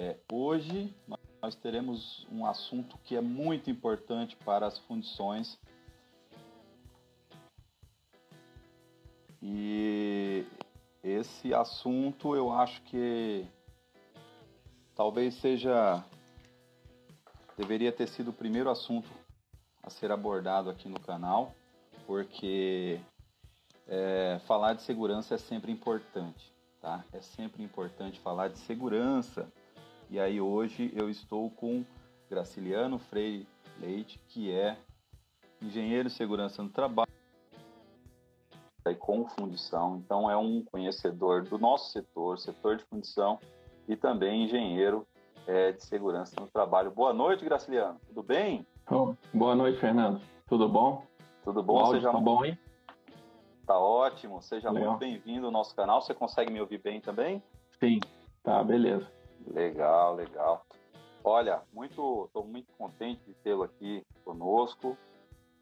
É, hoje nós teremos um assunto que é muito importante para as fundições. E esse assunto eu acho que talvez seja deveria ter sido o primeiro assunto a ser abordado aqui no canal, porque é, falar de segurança é sempre importante, tá? É sempre importante falar de segurança. E aí hoje eu estou com Graciliano Freire Leite, que é engenheiro de segurança no trabalho e com fundição, então é um conhecedor do nosso setor, setor de fundição e também engenheiro é, de segurança no trabalho. Boa noite, Graciliano. Tudo bem? Oh, boa noite, Fernando. Tudo bom? Tudo bom? O Seja tá bom aí? Tá ótimo. Seja Legal. muito bem-vindo ao nosso canal. Você consegue me ouvir bem também? Sim. Tá, beleza. Legal, legal. Olha, muito, estou muito contente de tê-lo aqui conosco.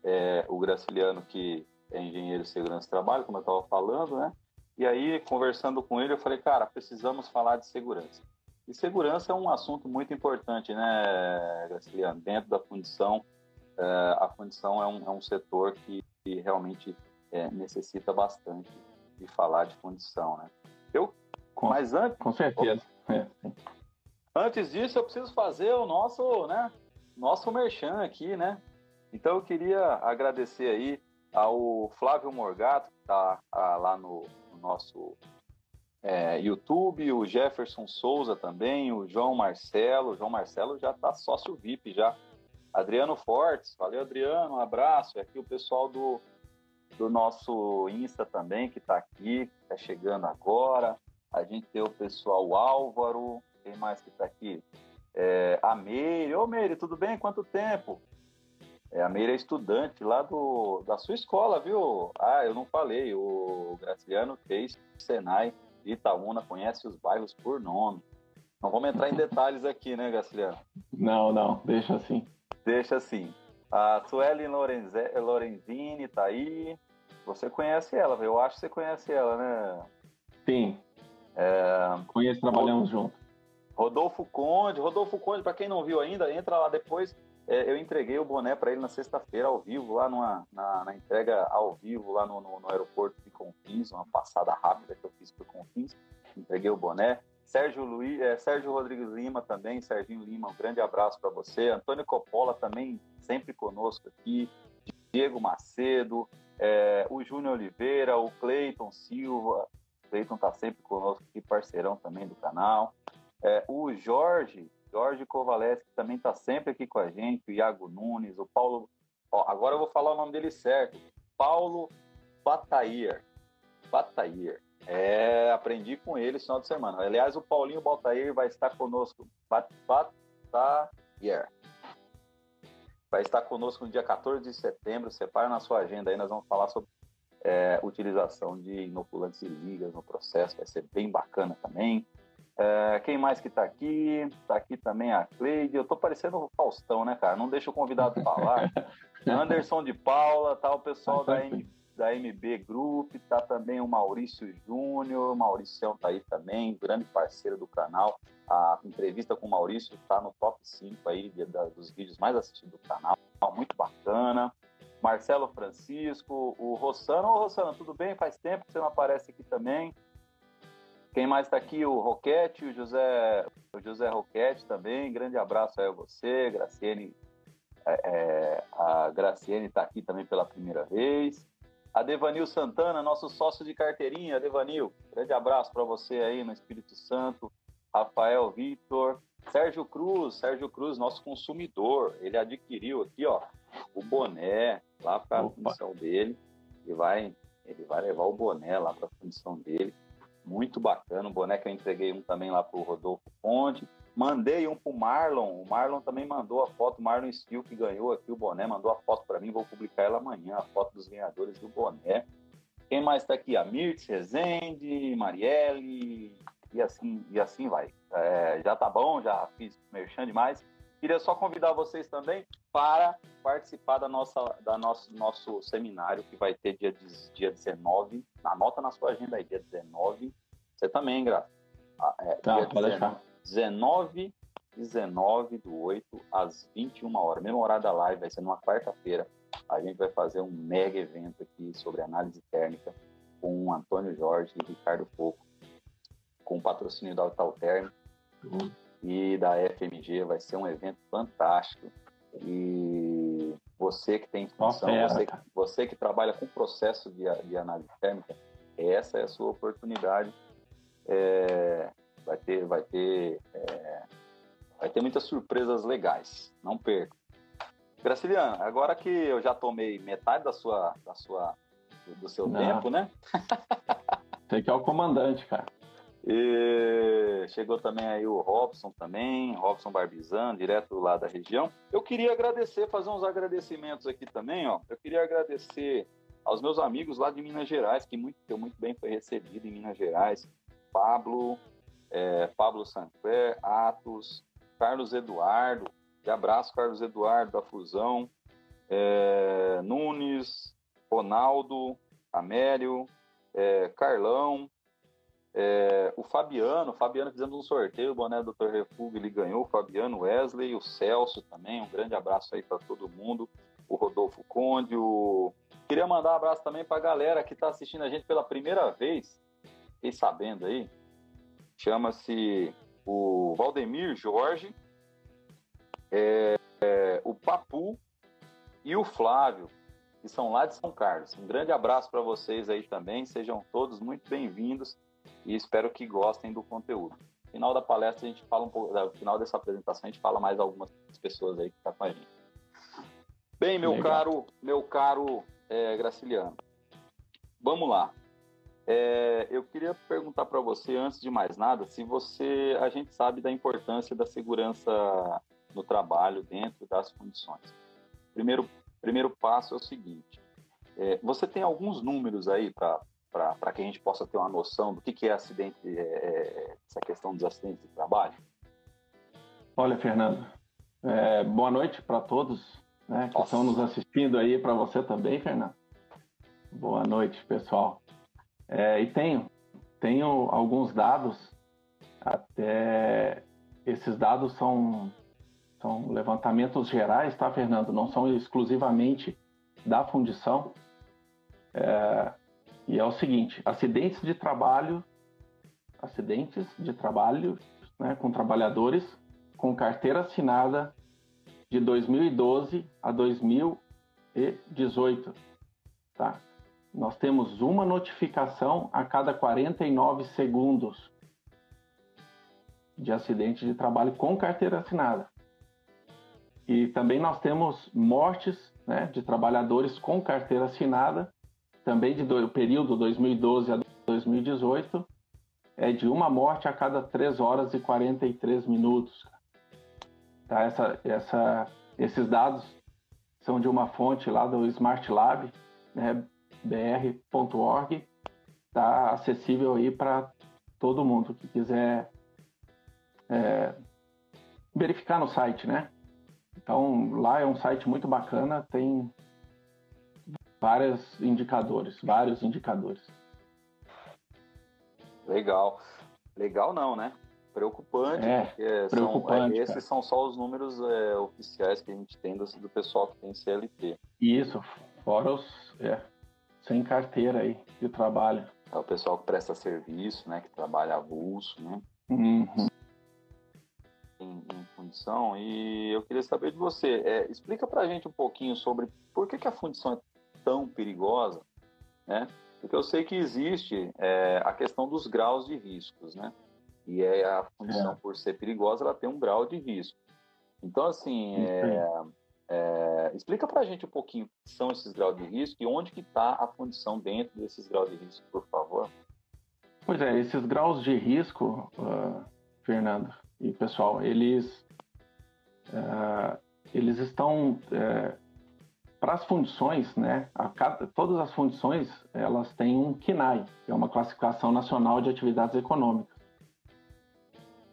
É, o Graciliano, que é engenheiro de segurança do trabalho, como eu estava falando, né? E aí, conversando com ele, eu falei, cara, precisamos falar de segurança. E segurança é um assunto muito importante, né, Graciliano? Dentro da fundição, é, a fundição é um, é um setor que, que realmente é, necessita bastante de falar de fundição, né? Eu, com, mas antes, com certeza. É, antes disso, eu preciso fazer o nosso, né, nosso merchan aqui, né? Então eu queria agradecer aí ao Flávio Morgato, que está ah, lá no, no nosso é, YouTube, o Jefferson Souza também, o João Marcelo. O João Marcelo já está sócio VIP já. Adriano Fortes, valeu Adriano, um abraço. E aqui o pessoal do do nosso Insta também, que está aqui, está chegando agora. A gente tem o pessoal Álvaro, quem mais que está aqui? É, a Meire. Ô Meire, tudo bem? Quanto tempo? É, a Meire é estudante lá do, da sua escola, viu? Ah, eu não falei, o Graciliano fez Senai de Itaúna, conhece os bairros por nome. Não vamos entrar em detalhes aqui, né, Graciliano? Não, não, deixa assim. Deixa assim. A Suelen Lorenzini está aí. Você conhece ela, eu acho que você conhece ela, né? Sim. É... Conheço, trabalhamos juntos. Rodolfo Conde, Rodolfo Conde, para quem não viu ainda, entra lá depois. É, eu entreguei o boné para ele na sexta-feira, ao vivo, lá numa, na, na, entrega ao vivo, lá no, no, no, aeroporto de Confins, uma passada rápida que eu fiz por Confins. Entreguei o boné. Sérgio, Luiz, é, Sérgio Rodrigues Lima também, Serginho Lima, um grande abraço para você. Antônio Coppola também, sempre conosco aqui. Diego Macedo, é, o Júnior Oliveira, o Cleiton Silva. Cleiton está sempre conosco aqui, parceirão também do canal. É, o Jorge, Jorge Kovaleski também está sempre aqui com a gente. O Iago Nunes, o Paulo. Ó, agora eu vou falar o nome dele certo. Paulo Batair. Batair. É, aprendi com ele esse final de semana. Aliás, o Paulinho Baltair vai estar conosco. Batair. Vai estar conosco no dia 14 de setembro. Separa na sua agenda aí, nós vamos falar sobre é, utilização de inoculantes e ligas no processo. Vai ser bem bacana também. É, quem mais que está aqui? Está aqui também a Cleide. Eu estou parecendo o Faustão, né, cara? Não deixa o convidado falar. Anderson de Paula, tá o pessoal da M da MB Group, tá também o Maurício Júnior, Maurício tá aí também, grande parceiro do canal. A entrevista com o Maurício tá no top 5 aí de, de, dos vídeos mais assistidos do canal, muito bacana. Marcelo Francisco, o Rossano. Ô, Rossano, tudo bem? Faz tempo que você não aparece aqui também. Quem mais está aqui? O Roquete, o José, o José Roquete também. Grande abraço aí a você, Graciene. É, é a Graciene está aqui também pela primeira vez. A Devanil Santana, nosso sócio de carteirinha. Devanil, grande abraço para você aí no Espírito Santo. Rafael Vitor. Sérgio Cruz, Sérgio Cruz, nosso consumidor. Ele adquiriu aqui, ó, o boné lá para a função dele. E vai, ele vai levar o boné lá para a função dele. Muito bacana. O boné que eu entreguei um também lá para o Rodolfo Ponte. Mandei um pro Marlon. O Marlon também mandou a foto. O Marlon Steel, que ganhou aqui o boné, mandou a foto para mim. Vou publicar ela amanhã, a foto dos ganhadores do boné. Quem mais está aqui? A Mirtz Rezende, Marielle, e assim, e assim vai. É, já tá bom, já fiz merchan demais. Queria só convidar vocês também para participar da nossa, da nosso, nosso seminário que vai ter dia, dia 19. Anota na sua agenda aí, dia 19. Você também, Graça. Ah, é, tá, pode deixar 19 19 do 8 às 21 horas. Mesmo horário da live, vai ser numa quarta-feira. A gente vai fazer um mega evento aqui sobre análise térmica com o Antônio Jorge e Ricardo Pouco, com o patrocínio da Altalterm uhum. E da FMG. Vai ser um evento fantástico. E você que tem função, você, você, que trabalha com processo de, de, análise térmica, essa é a sua oportunidade. É, vai ter, vai ter é, Vai ter muitas surpresas legais. Não perca. Graciliano, agora que eu já tomei metade da sua, da sua, do seu Não. tempo, né? Você que é o comandante, cara. E chegou também aí o Robson também, Robson Barbizan, direto lá da região. Eu queria agradecer, fazer uns agradecimentos aqui também, ó. Eu queria agradecer aos meus amigos lá de Minas Gerais, que muito, que muito bem foi recebido em Minas Gerais. Pablo, é, Pablo Sancler, Atos, Carlos Eduardo, de abraço, Carlos Eduardo, da Fusão, é, Nunes, Ronaldo, Amélio, é, Carlão, é, o Fabiano, o Fabiano fizemos um sorteio, o boné do Dr. Refúgio, ele ganhou, o Fabiano Wesley, o Celso também, um grande abraço aí para todo mundo, o Rodolfo Conde, o... Queria mandar um abraço também para a galera que está assistindo a gente pela primeira vez, fiquei sabendo aí, chama-se o Valdemir Jorge, é, é, o Papu e o Flávio, que são lá de São Carlos. Um grande abraço para vocês aí também, sejam todos muito bem-vindos e espero que gostem do conteúdo. No final da palestra a gente fala um pouco, no final dessa apresentação a gente fala mais algumas pessoas aí que estão tá com a gente. Bem, meu Legal. caro, meu caro é, Graciliano, vamos lá. É, eu queria perguntar para você, antes de mais nada, se você, a gente sabe da importância da segurança no trabalho dentro das condições. Primeiro, primeiro passo é o seguinte: é, você tem alguns números aí para que a gente possa ter uma noção do que, que é acidente, é, é, essa questão dos acidentes de trabalho? Olha, Fernando, é, boa noite para todos né, que Nossa. estão nos assistindo aí, para você também, Fernando. Boa noite, pessoal. É, e tenho, tenho alguns dados, até esses dados são, são levantamentos gerais, tá, Fernando? Não são exclusivamente da fundição. É, e é o seguinte: acidentes de trabalho, acidentes de trabalho né, com trabalhadores com carteira assinada de 2012 a 2018, tá? nós temos uma notificação a cada 49 segundos de acidente de trabalho com carteira assinada. E também nós temos mortes né, de trabalhadores com carteira assinada, também de do, período 2012 a 2018, é de uma morte a cada 3 horas e 43 minutos. Tá? Essa, essa, esses dados são de uma fonte lá do Smart Lab, né, br.org, está acessível aí para todo mundo que quiser é, verificar no site, né? Então lá é um site muito bacana, tem vários indicadores, vários indicadores. Legal, legal não, né? Preocupante, é, preocupante, são, é, esses são só os números é, oficiais que a gente tem do, do pessoal que tem CLT. Isso, fora os, é, sem carteira aí de trabalho. É o pessoal que presta serviço, né? Que trabalha avulso, né? Uhum. Em, em, fundição. E eu queria saber de você, é, explica pra gente um pouquinho sobre por que, que a fundição é tão perigosa, né? Porque eu sei que existe é, a questão dos graus de riscos, né? E é, a fundição, é. por ser perigosa, ela tem um grau de risco. Então, assim, é, é, explica para a gente um pouquinho o que são esses graus de risco e onde que está a fundição dentro desses graus de risco, por favor. Pois é, esses graus de risco, uh, Fernando e pessoal, eles, uh, eles estão uh, para as fundições, né? Cada, todas as fundições elas têm um KNAI, que é uma classificação nacional de atividades econômicas.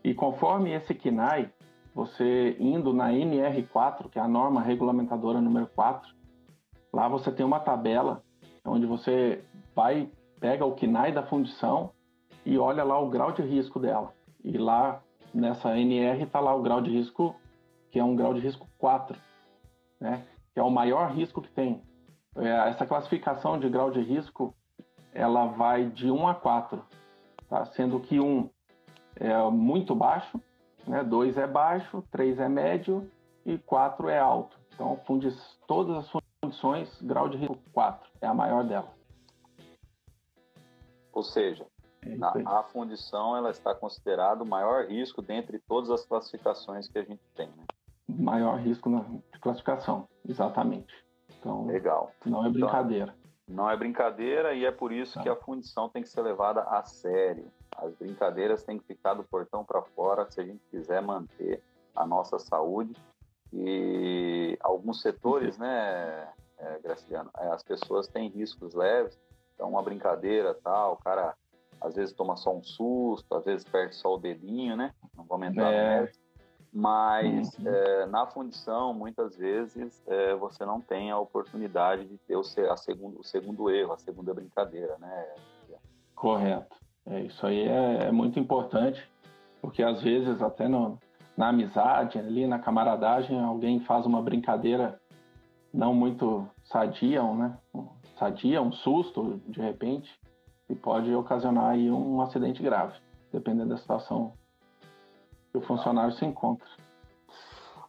E conforme esse KNAI, você indo na NR4, que é a norma regulamentadora número 4, lá você tem uma tabela onde você vai, pega o KNAI da fundição e olha lá o grau de risco dela. E lá nessa NR está lá o grau de risco, que é um grau de risco 4, né? Que é o maior risco que tem. É, essa classificação de grau de risco ela vai de 1 a 4, tá? sendo que 1 é muito baixo, né? 2 é baixo, 3 é médio e 4 é alto. Então, funde todas as fundições, grau de risco 4 é a maior dela. Ou seja, é na, a fundição ela está considerada o maior risco dentre todas as classificações que a gente tem. Né? Maior risco na classificação, exatamente. Então, Legal. Não é então, brincadeira. Então, não é brincadeira e é por isso tá. que a fundição tem que ser levada a sério. As brincadeiras têm que ficar do portão para fora se a gente quiser manter a nossa saúde. E alguns setores, né, é, Graciano, é, as pessoas têm riscos leves, então uma brincadeira tal, o cara às vezes toma só um susto, às vezes perde só o dedinho, né? Não vou entrar é. no mas uhum. é, na fundição, muitas vezes, é, você não tem a oportunidade de ter o, a segundo, o segundo erro, a segunda brincadeira, né? Correto. É, isso aí é, é, muito importante, porque às vezes até no, na amizade, ali na camaradagem, alguém faz uma brincadeira não muito sadia, né? Sadia, um susto, de repente, e pode ocasionar aí um acidente grave, dependendo da situação que o funcionário se encontra.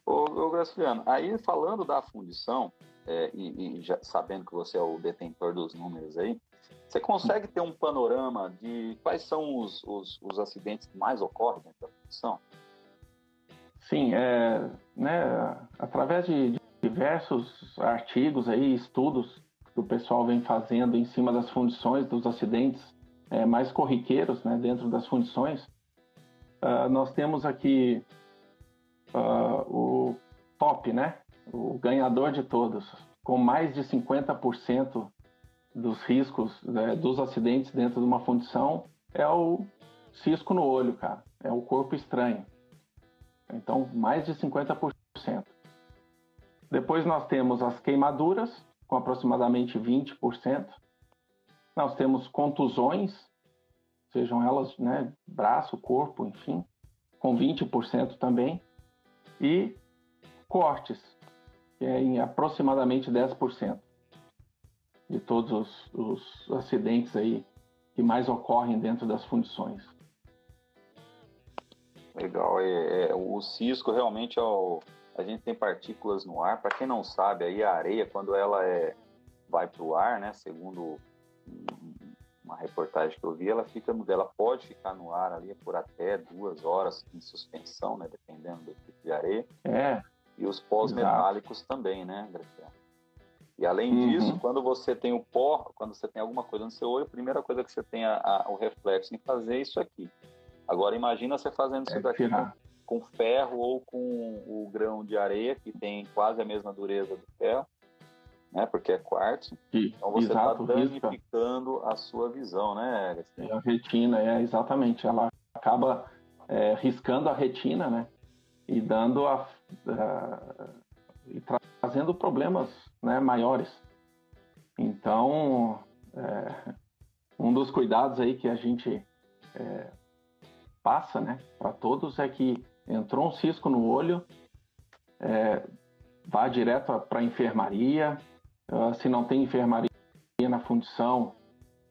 Ô, ô Graciliano, aí falando da fundição, é, e, e já sabendo que você é o detentor dos números aí, você consegue ter um panorama de quais são os, os, os acidentes que mais ocorrem dentro da fundição? Sim, é, né, através de diversos artigos aí, estudos que o pessoal vem fazendo em cima das fundições, dos acidentes é, mais corriqueiros né, dentro das fundições, uh, nós temos aqui uh, o top, né? O ganhador de todos, com mais de 50% dos riscos né, dos acidentes dentro de uma fundição, é o cisco no olho, cara. É o corpo estranho. Então, mais de 50%. Depois nós temos as queimaduras, com aproximadamente 20%. Nós temos contusões, sejam elas né, braço, corpo, enfim, com 20% também, e cortes, que é em aproximadamente 10% de todos os, os, acidentes aí que mais ocorrem dentro das fundições. Legal, é, é o cisco realmente é o, a gente tem partículas no ar. Para quem não sabe, aí a areia quando ela é vai para o ar, né, segundo uma reportagem que eu vi, ela fica ela pode ficar no ar ali por até duas horas em suspensão, né, dependendo do tipo de areia. É. E os pós metálicos também, né, Graciela? E além uhum. disso, quando você tem o pó, quando você tem alguma coisa no seu olho, a primeira coisa que você tem a, a, o reflexo em fazer é isso aqui. Agora imagina você fazendo isso é daqui com ferro ou com o grão de areia, que tem quase a mesma dureza do ferro né? Porque é quartzo. então você está danificando risca. a sua visão, né? É a retina, é exatamente. Ela acaba é, riscando a retina, né? E dando a, a e trazendo problemas né, maiores. Então, é, um dos cuidados aí que a gente é, passa, né, para todos é que entrou um cisco no olho, é, vá direto para a enfermaria, Uh, se não tem enfermaria na fundição,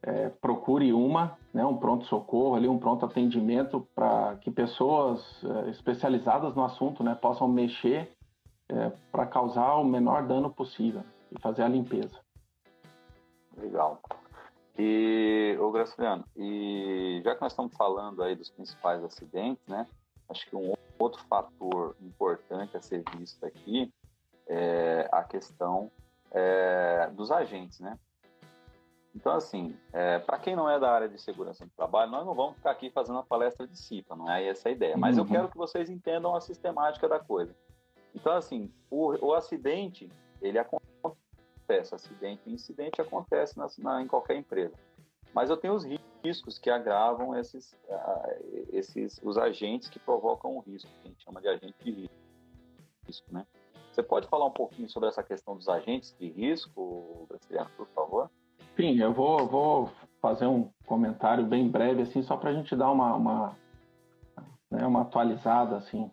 é, procure uma, né, um pronto-socorro, ali, um pronto atendimento para que pessoas é, especializadas no assunto né, possam mexer é, para causar o menor dano possível e fazer a limpeza. Legal. E, ô Graciliano, e já que nós estamos falando aí dos principais acidentes, né, acho que um outro fator importante a ser visto aqui é a questão é, dos agentes, né? Então, assim, é, para quem não é da área de segurança do trabalho, nós não vamos ficar aqui fazendo uma palestra de CIPA, não é essa a ideia. Mas uhum. eu quero que vocês entendam a sistemática da coisa. Então, assim, o, o acidente, ele acontece, acidente e incidente acontece na, na, em qualquer empresa. Mas eu tenho os riscos que agravam esses, uh, esses os agentes que provocam o risco, que a gente chama de agente de risco, né? Você pode falar um pouquinho sobre essa questão dos agentes de risco, Graciliano, por favor? Sim, eu vou, vou fazer um comentário bem breve, assim, só para a gente dar uma, uma né, uma atualizada assim.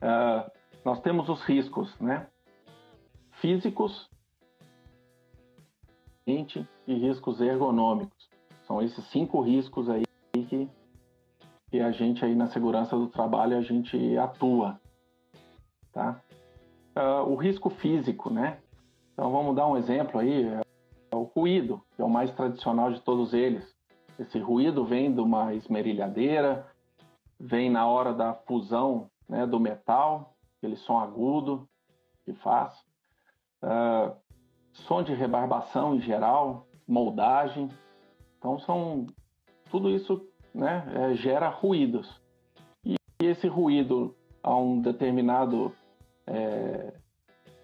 Uh, nós temos os riscos, né, físicos e riscos ergonômicos. São esses cinco riscos aí que, que a gente aí na segurança do trabalho a gente atua, tá? Uh, o risco físico, né? Então vamos dar um exemplo aí, é o ruído, que é o mais tradicional de todos eles. Esse ruído vem de uma esmerilhadeira, vem na hora da fusão né, do metal, aquele som agudo que faz. Uh, som de rebarbação em geral, moldagem. Então são tudo isso né, é, gera ruídos. E esse ruído a um determinado é,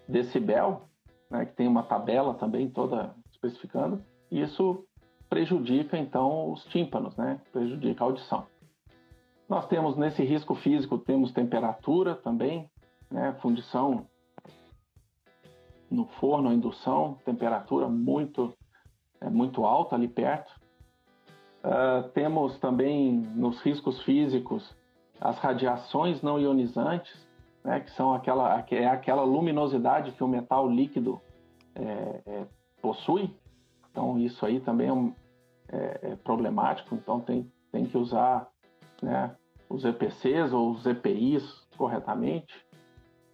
decibel, né, que tem uma tabela também toda especificando, isso prejudica então os tímpanos, né? Prejudica a audição. Nós temos nesse risco físico temos temperatura também, né? Fundição no forno, indução, temperatura muito é, muito alta ali perto. Uh, temos também nos riscos físicos as radiações não ionizantes, né, que são aquela, é aquela luminosidade que o metal líquido é, é, possui. Então, isso aí também é, um, é, é problemático. Então, tem, tem que usar né, os EPCs ou os EPIs corretamente.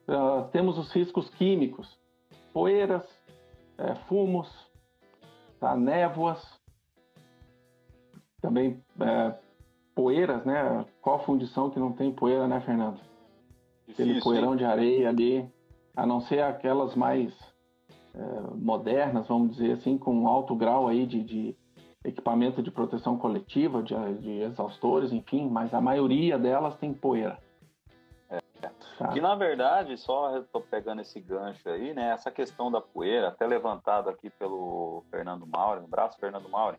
Uh, temos os riscos químicos, poeiras, é, fumos, tá, névoas, também poeiras, né? Qual fundição que não tem poeira, né, Fernando? Aquele poeirão de areia ali, a não ser aquelas mais é, modernas, vamos dizer assim, com alto grau aí de, de equipamento de proteção coletiva, de, de, exaustores, enfim, mas a maioria delas tem poeira. É. Tá. Que na verdade, só estou pegando esse gancho aí, né? Essa questão da poeira, até levantado aqui pelo Fernando Mauro, um abraço Fernando Mauro,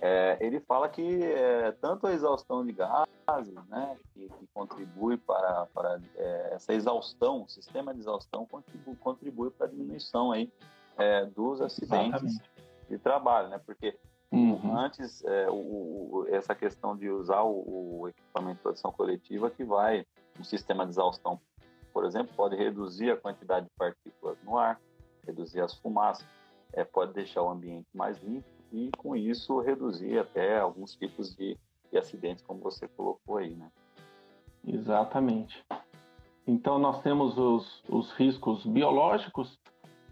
é, ele fala que é, tanto a exaustão de gases, né, que, que contribui para, para é, essa exaustão, o sistema de exaustão contribui, contribui para a diminuição aí, é, dos acidentes Exatamente. de trabalho, né, porque uhum. antes é, o, o, essa questão de usar o, o, equipamento de proteção coletiva que vai, um sistema de exaustão, por exemplo, pode reduzir a quantidade de partículas no ar, reduzir as fumaças, é, pode deixar o ambiente mais limpo e com isso reduzir até alguns tipos de, de acidentes, como você colocou aí, né? Exatamente. Então nós temos os, os riscos biológicos,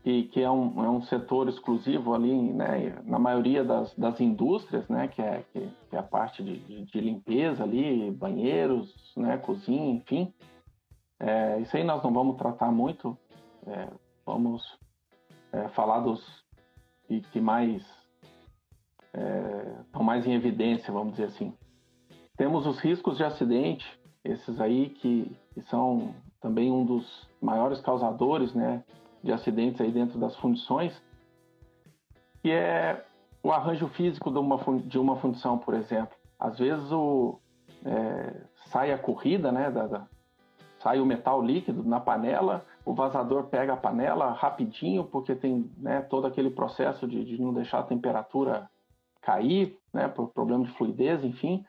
que, que é, um, é um setor exclusivo ali, né, na maioria das, das indústrias, né, que é, que, que é a parte de, de, limpeza ali, banheiros, né, cozinha, enfim. É, isso aí nós não vamos tratar muito, é, vamos é, falar dos que, que mais estão é, mais em evidência, vamos dizer assim. Temos os riscos de acidente, esses aí que, que são também um dos maiores causadores né, de acidentes aí dentro das fundições, que é o arranjo físico de uma, de uma fundição, por exemplo. Às vezes o, é, sai a corrida, né, da, da, sai o metal líquido na panela, o vazador pega a panela rapidinho, porque tem né, todo aquele processo de, de não deixar a temperatura cair, né, por problema de fluidez, enfim,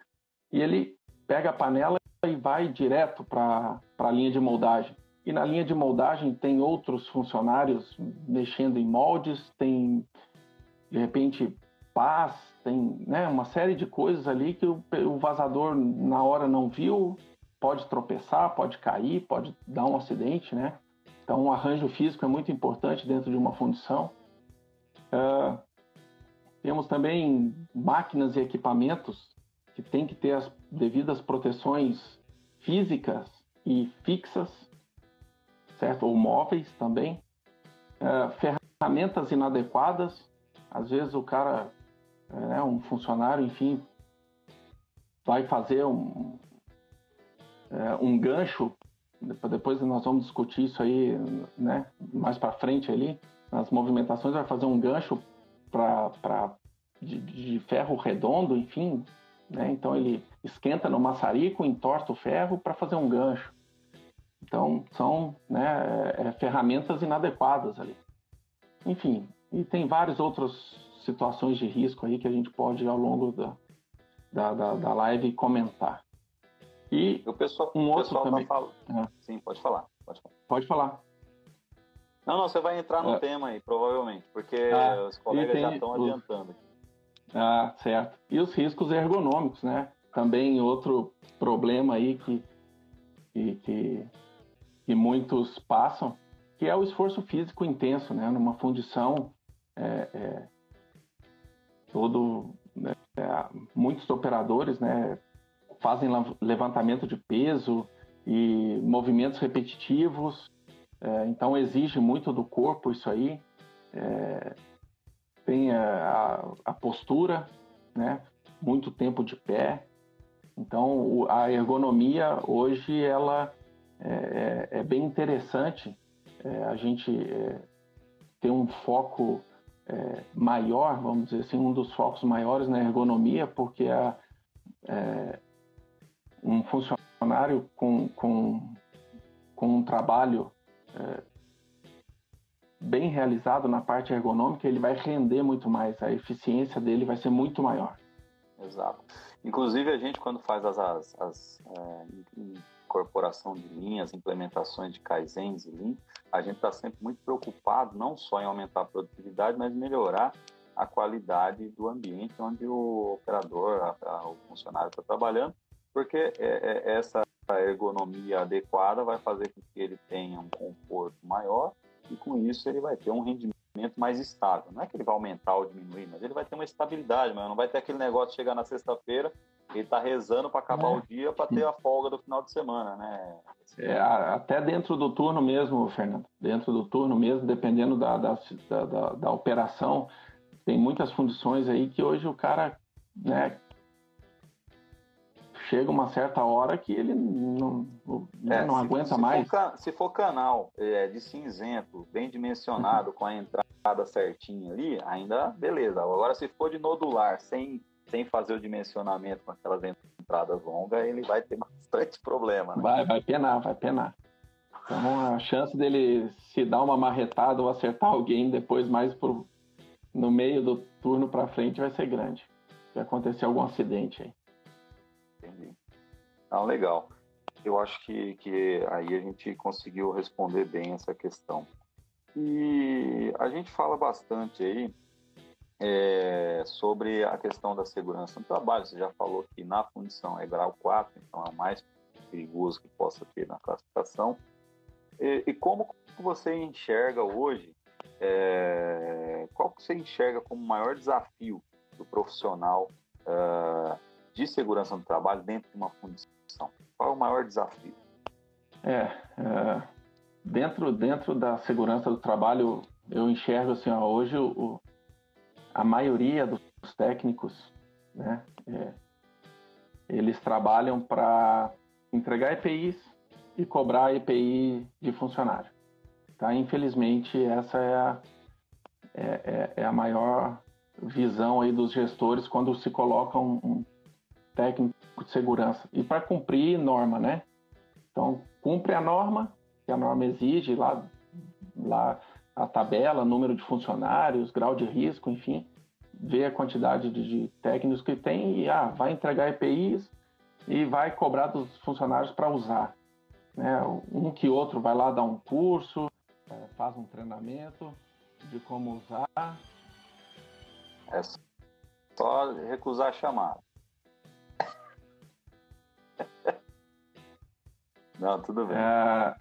e ele pega a panela e vai direto para a linha de moldagem. E na linha de moldagem tem outros funcionários mexendo em moldes, tem de repente pás, tem né, uma série de coisas ali que o, o vazador na hora não viu, pode tropeçar, pode cair, pode dar um acidente, né? Então, o arranjo físico é muito importante dentro de uma fundição. Uh, temos também máquinas e equipamentos que têm que ter as devidas proteções físicas e fixas, certo? Ou móveis também. É, ferramentas inadequadas. Às vezes o cara, é, um funcionário, enfim, vai fazer um, é, um gancho. Depois nós vamos discutir isso aí, né? Mais para frente ali. Nas movimentações vai fazer um gancho para de, de, ferro redondo, enfim, né? Então ele esquenta no maçarico, entorta o ferro para fazer um gancho. Então são né, é, ferramentas inadequadas ali. Enfim, e tem várias outras situações de risco aí que a gente pode ao longo da, da, da, da live comentar. E o pessoal, um outro pessoal tá também. Tá falando. Sim, pode falar, pode falar. Pode falar. Não, não, você vai entrar no é. tema aí, provavelmente, porque ah, os colegas já estão adiantando. Ah, certo. E os riscos ergonômicos, né? Também outro problema aí que, que, que, que muitos passam, que é o esforço físico intenso, né? Numa fundição, é, é, todo, né? É, muitos operadores, né? Fazem levantamento de peso e movimentos repetitivos é, então exige muito do corpo isso aí. É, tem a, a, postura, né? Muito tempo de pé. Então o, a ergonomia hoje ela é, é, é bem interessante. É, a gente é, tem um foco maior, vamos dizer assim, um dos focos maiores na ergonomia, porque a, um funcionário com, com, com um trabalho é, bem realizado na parte ergonômica, ele vai render muito mais, a eficiência dele vai ser muito maior. Exato. Inclusive, a gente, quando faz as, as, as é, incorporação de linhas, implementações de Kaizens e Lean, a gente está sempre muito preocupado, não só em aumentar a produtividade, mas melhorar a qualidade do ambiente onde o operador, a, a, o funcionário está trabalhando, porque é, é, essa a ergonomia adequada vai fazer com que ele tenha um conforto maior e com isso ele vai ter um rendimento mais estável. Não é que ele vai aumentar ou diminuir, mas ele vai ter uma estabilidade, mas não vai ter aquele negócio de chegar na sexta-feira ele tá rezando para acabar é. o dia para ter a folga do final de semana, né? É, até dentro do turno mesmo, Fernando. Dentro do turno mesmo, dependendo da, da, da, da operação, tem muitas fundições aí que hoje o cara né, chega uma certa hora que ele não, né, é, não se, aguenta se mais. For, se for canal é, de cinzento, bem dimensionado, uhum. com a entrada certinha ali, ainda beleza. Agora, se for de nodular, sem, sem fazer o dimensionamento com aquelas entradas longas, ele vai ter bastante problema. Né? Vai, vai penar, vai penar. Então, a chance dele se dar uma marretada ou acertar alguém depois, mais pro, no meio do turno para frente, vai ser grande. Se acontecer algum acidente aí. Ah, legal. Eu acho que, que aí a gente conseguiu responder bem essa questão. E a gente fala bastante aí é, sobre a questão da segurança no trabalho. Você já falou que na fundição é grau 4, então é o mais perigoso que possa ter na classificação. E, e como você enxerga hoje, é, qual que você enxerga como o maior desafio do profissional uh, de segurança no trabalho dentro de uma fundição? Qual é o maior desafio? É, é dentro, dentro da segurança do trabalho, eu enxergo assim, ó, hoje o, a maioria dos técnicos, né, é, eles trabalham para entregar EPIs e cobrar EPI de funcionário. Tá? Infelizmente, essa é a, é, é, é a maior visão aí dos gestores quando se coloca um, um técnico de segurança e para cumprir norma, né? Então, cumpre a norma, que a norma exige lá, lá a tabela, número de funcionários, grau de risco, enfim, vê a quantidade de, de técnicos que tem e ah, vai entregar EPIs e vai cobrar dos funcionários para usar. Né? Um que outro vai lá dar um curso, é, faz um treinamento de como usar. É só recusar a chamada. Não, tudo bem. É,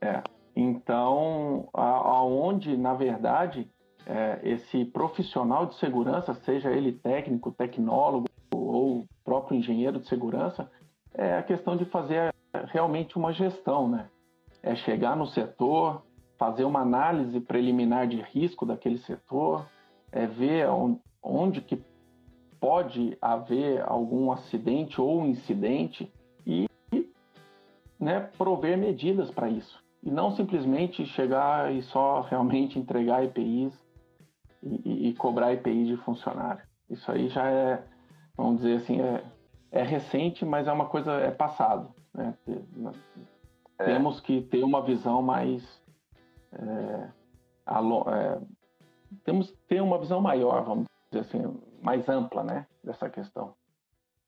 é. Então, aonde, na verdade, é, esse profissional de segurança, seja ele técnico, tecnólogo ou próprio engenheiro de segurança, é a questão de fazer realmente uma gestão, né? É chegar no setor, fazer uma análise preliminar de risco daquele setor, é ver onde, onde que pode haver algum acidente ou incidente e né, prover medidas para isso. E não simplesmente chegar e só realmente entregar EPIs e, e, cobrar EPI de funcionário. Isso aí já é, vamos dizer assim, é, é recente, mas é uma coisa, é passado. Né? É. Temos que ter uma visão mais. É, é, temos que ter uma visão maior, vamos dizer assim, mais ampla né, dessa questão.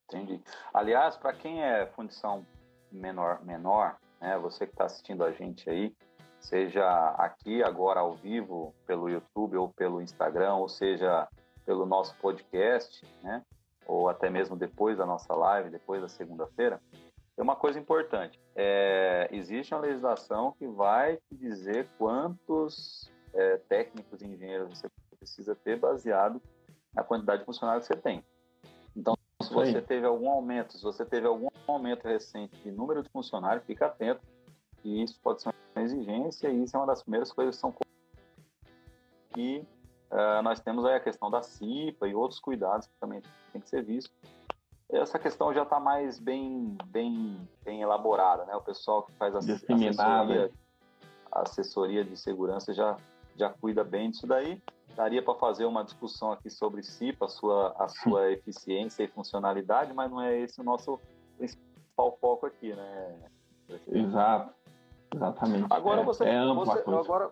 Entendi. Aliás, para quem é fundição menor, menor né? Você que está assistindo a gente aí, seja aqui agora ao vivo pelo YouTube ou pelo Instagram, ou seja pelo nosso podcast, né? Ou até mesmo depois da nossa live, depois da segunda-feira, tem uma coisa importante. É, existe uma legislação que vai te dizer quantos é, técnicos e engenheiros você precisa ter baseado na quantidade de funcionários que você tem. Então, se você teve algum aumento, se você teve algum aumento recente de número de funcionários, fica atento, que isso pode ser uma exigência e isso é uma das primeiras coisas que são e uh, nós temos aí a questão da CIPA e outros cuidados que também tem que ser visto. Essa questão já está mais bem, bem, bem elaborada, né? O pessoal que faz a assessoria, assessoria de segurança já, já cuida bem disso daí daria para fazer uma discussão aqui sobre CIPA, a sua, a sua eficiência e funcionalidade, mas não é esse o nosso principal foco aqui, né? Exato, exatamente. Agora é, você, é você agora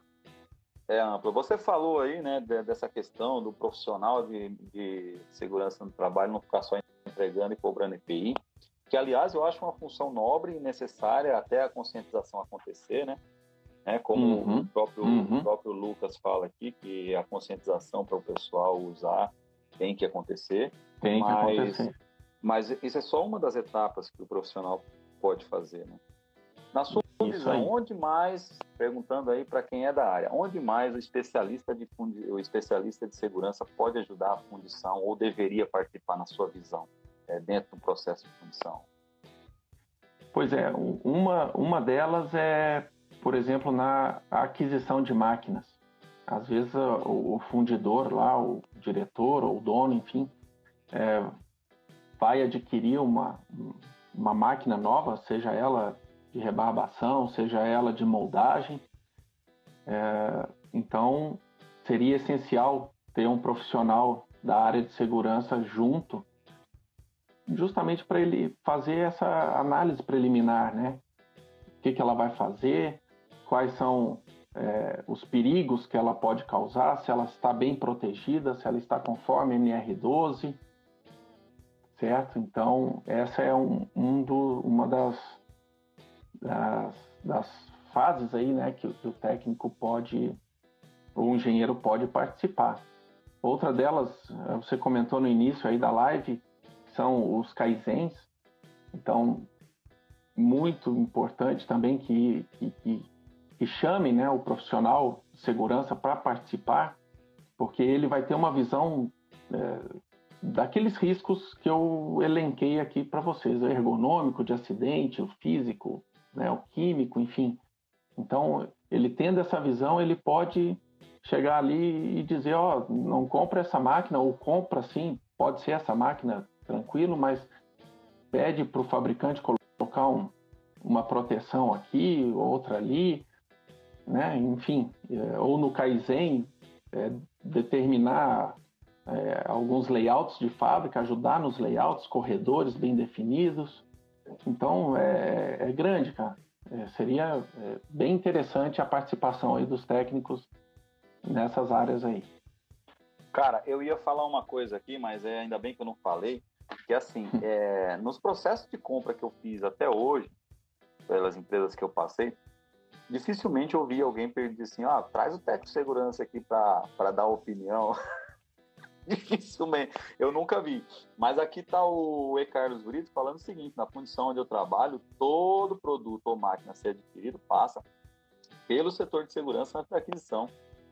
é amplo. Você falou aí, né, dessa questão do profissional de, de segurança no trabalho não ficar só entregando e cobrando EPI, que aliás eu acho uma função nobre e necessária até a conscientização acontecer, né? Né? Como uhum, o, próprio, uhum. o próprio Lucas fala aqui, que a conscientização para o pessoal usar tem que acontecer. Tem mas, que acontecer. Mas isso é só uma das etapas que o profissional pode fazer, né? Na sua isso visão, aí. onde mais, perguntando aí para quem é da área, onde mais o especialista de o especialista de segurança pode ajudar a fundição ou deveria participar na sua visão é, dentro do processo de fundição? Pois é, uma, uma delas é por exemplo, na aquisição de máquinas. Às vezes o, fundidor lá, o diretor ou o dono, enfim, é, vai adquirir uma, uma máquina nova, seja ela de rebarbação, seja ela de moldagem. É, então, seria essencial ter um profissional da área de segurança junto, justamente para ele fazer essa análise preliminar, né? O que, que ela vai fazer, quais são é, os perigos que ela pode causar, se ela está bem protegida, se ela está conforme NR12, certo? Então, essa é um, um do, uma das, das, das, fases aí, né, que, que o técnico pode, o engenheiro pode participar. Outra delas, é, você comentou no início aí da live, são os kaizens. Então, muito importante também que, que chamem né, o profissional de segurança para participar, porque ele vai ter uma visão é, daqueles riscos que eu elenquei aqui para vocês, o ergonômico, de acidente, o físico, né, o químico, enfim. Então, ele tendo essa visão, ele pode chegar ali e dizer, ó, oh, não compra essa máquina, ou compra sim, pode ser essa máquina, tranquilo, mas pede para o fabricante colocar um, uma proteção aqui, outra ali, né? enfim, é, ou no Kaizen, é, determinar é, alguns layouts de fábrica, ajudar nos layouts, corredores bem definidos. Então, é, é grande, cara. É, seria é, bem interessante a participação aí dos técnicos nessas áreas aí. Cara, eu ia falar uma coisa aqui, mas é, ainda bem que eu não falei, que assim, nos processos de compra que eu fiz até hoje, pelas empresas que eu passei, dificilmente eu ouvi alguém pedir assim, ah, traz o técnico de segurança aqui para dar opinião. dificilmente, eu nunca vi. Mas aqui está o E. Carlos Brito falando o seguinte, na fundição onde eu trabalho, todo produto ou máquina a ser adquirido passa pelo setor de segurança antes da aquisição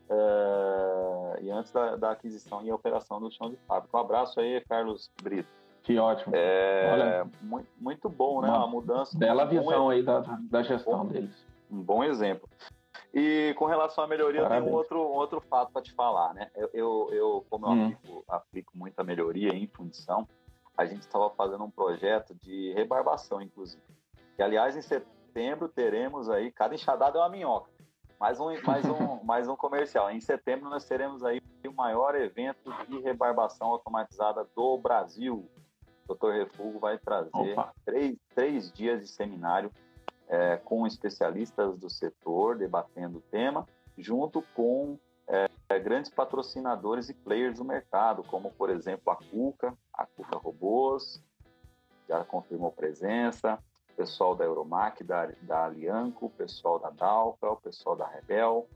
é, e antes da, da, aquisição e operação do chão de fábrica. Um abraço aí, Carlos Brito. Que ótimo. É, muito, muito bom, né? Uma, mudança. Bela visão aí da, da gestão deles um bom exemplo. E com relação à melhoria, Parabéns. eu tenho um outro, um outro fato para te falar, né? Eu, eu, eu como eu hum. aplico, aplico muita melhoria em fundição, a gente estava fazendo um projeto de rebarbação, inclusive. E, aliás, em setembro teremos aí, cada enxadada é uma minhoca. Mais um, mais um, mais um comercial. Em setembro nós teremos aí o maior evento de rebarbação automatizada do Brasil. O Dr. Refugo vai trazer três, três dias de seminário é, com especialistas do setor debatendo o tema, junto com é, grandes patrocinadores e players do mercado, como, por exemplo, a Cuca, a Cuca Robôs, já confirmou presença, pessoal da Euromac, da, da Alianco, o pessoal da Dalca, o pessoal da Rebel,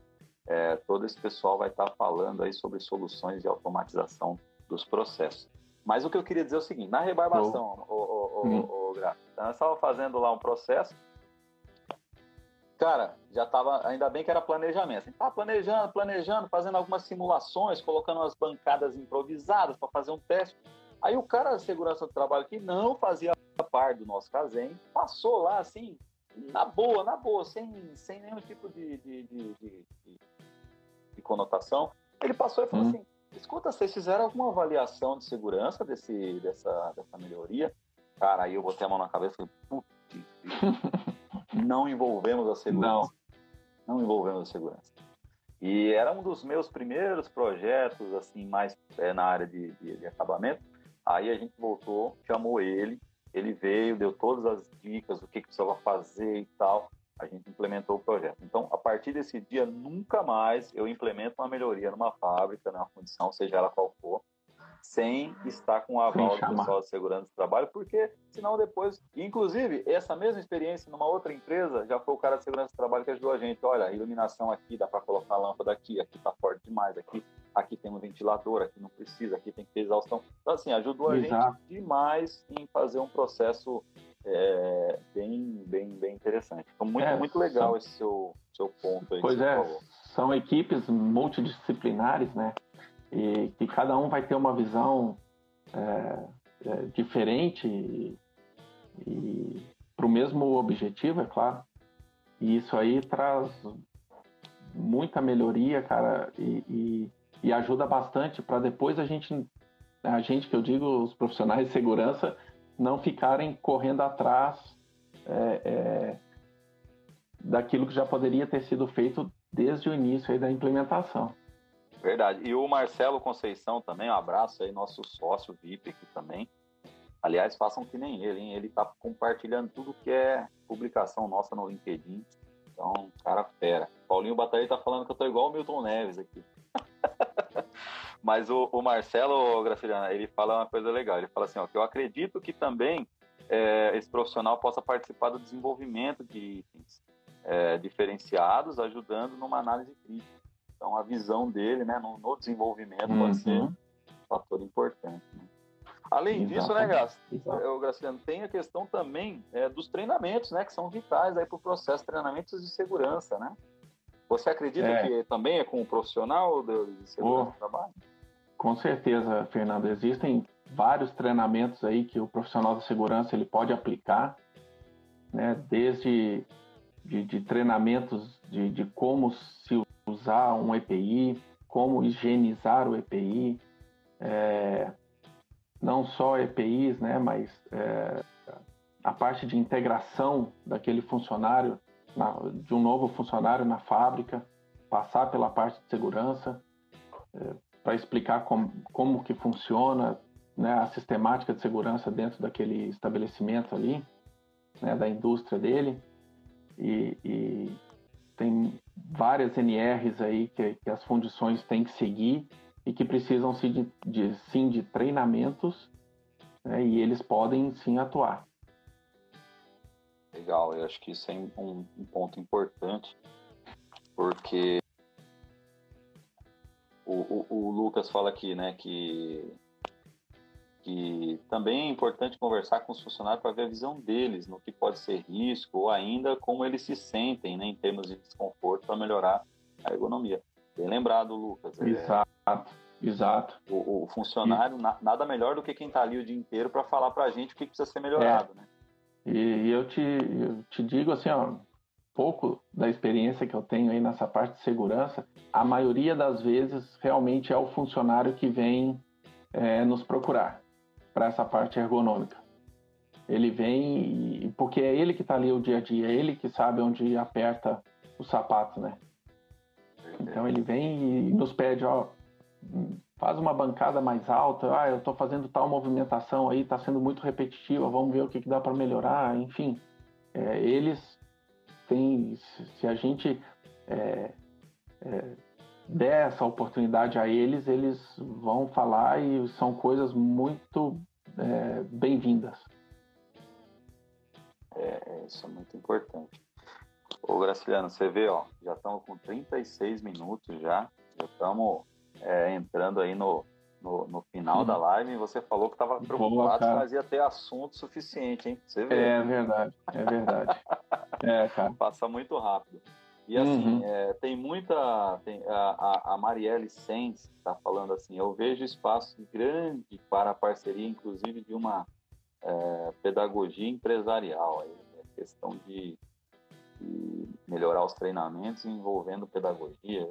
é, todo esse pessoal vai estar falando aí sobre soluções de automatização dos processos. Mas o que eu queria dizer é o seguinte, na rebarbação, o, o, o, hum. o, o nós fazendo lá um processo, cara, já estava, ainda bem que era planejamento. Assim, tá planejando, planejando, fazendo algumas simulações, colocando umas bancadas improvisadas para fazer um teste. Aí o cara da segurança do trabalho que não fazia parte do nosso casem, passou lá assim, na boa, na boa, sem, sem nenhum tipo de, de, de, de, de conotação. Ele passou e falou hum. assim: escuta, vocês fizeram alguma avaliação de segurança desse, dessa, dessa melhoria? Cara, aí eu botei a mão na cabeça e falei, não envolvemos a segurança. Não. não envolvemos a segurança. E era um dos meus primeiros projetos, assim, mais é, na área de, de, de, acabamento. Aí a gente voltou, chamou ele, ele veio, deu todas as dicas, o que, que precisava fazer e tal. A gente implementou o projeto. Então, a partir desse dia, nunca mais eu implemento uma melhoria numa fábrica, numa condição, seja ela qual for, sem estar com o aval do pessoal de segurança do trabalho, porque senão depois, inclusive, essa mesma experiência numa outra empresa, já foi o cara de segurança do trabalho que ajudou a gente, olha, a iluminação aqui, dá para colocar a lâmpada aqui, aqui tá forte demais, aqui, aqui tem um ventilador, aqui não precisa, aqui tem que ter exaustão. Então, assim, ajudou a Exato. gente demais em fazer um processo é, bem, bem, bem interessante. Então, muito, é, muito legal são... esse seu, seu ponto aí. Pois é, são equipes multidisciplinares, né? E que cada um vai ter uma visão é, é, diferente e, e para o mesmo objetivo, é claro. E isso aí traz muita melhoria, cara, e, e, e ajuda bastante para depois a gente, a gente que eu digo, os profissionais de segurança, não ficarem correndo atrás é, é, daquilo que já poderia ter sido feito desde o início aí da implementação. Verdade. E o Marcelo Conceição também, um abraço aí, nosso sócio VIP aqui também. Aliás, façam que nem ele, hein? Ele tá compartilhando tudo que é publicação nossa no LinkedIn. Então, cara fera. Paulinho Batalha tá falando que eu tô igual o Milton Neves aqui. Mas o, o Marcelo Graciliano, ele fala uma coisa legal. Ele fala assim, ó, que eu acredito que também é, esse profissional possa participar do desenvolvimento de itens é, diferenciados, ajudando numa análise crítica. Então, a visão dele né, no, no desenvolvimento uhum. pode ser um fator importante. Né? Além Exatamente. disso, né, Graça, Graciliano, tem a questão também é, dos treinamentos, né, que são vitais para o processo de treinamentos de segurança, né? Você acredita é. que também é com o profissional de segurança oh, do trabalho? Com certeza, Fernando. Existem vários treinamentos aí que o profissional de segurança ele pode aplicar, né? Desde de, de treinamentos de, de como se usar um EPI, como higienizar o EPI, é, não só EPIs, né, mas é, a parte de integração daquele funcionário, na, de um novo funcionário na fábrica, passar pela parte de segurança, é, para explicar como, como que funciona né, a sistemática de segurança dentro daquele estabelecimento ali, né, da indústria dele. E, e tem várias NRs aí que, que, as fundições têm que seguir e que precisam sim de, de, sim de treinamentos né, e eles podem sim atuar. Legal, eu acho que isso é um, um ponto importante, porque o, o, o Lucas fala aqui, né, que que também é importante conversar com os funcionários para ver a visão deles no que pode ser risco ou ainda como eles se sentem né, em termos de desconforto para melhorar a ergonomia. Bem lembrado, Lucas. É, exato, exato. O, o funcionário, e... na, nada melhor do que quem está ali o dia inteiro para falar para a gente o que precisa ser melhorado. É. Né? E eu te, eu te digo assim, ó, pouco da experiência que eu tenho aí nessa parte de segurança, a maioria das vezes realmente é o funcionário que vem é, nos procurar para essa parte ergonômica. Ele vem porque é ele que está ali o dia a dia, é ele que sabe onde aperta os sapatos, né? Então ele vem e nos pede, ó, faz uma bancada mais alta, ah, eu estou fazendo tal movimentação aí, está sendo muito repetitiva, vamos ver o que, que dá para melhorar, enfim. É, eles têm, se a gente é, é, der essa oportunidade a eles, eles vão falar e são coisas muito é, bem-vindas. É, é, isso é muito importante. Ô, Graciliano, você vê, ó, já estamos com 36 minutos já, já estamos é, entrando aí no, no, no final da live e você falou que estava preocupado, mas ia ter assunto suficiente, hein? Você vê. É verdade, é verdade. é, cara. Passa muito rápido. E assim, uhum. é, tem muita. Tem, a, a Marielle Sens está falando assim: eu vejo espaço grande para a parceria, inclusive de uma é, pedagogia empresarial. Aí, é questão de, de, melhorar os treinamentos envolvendo pedagogia.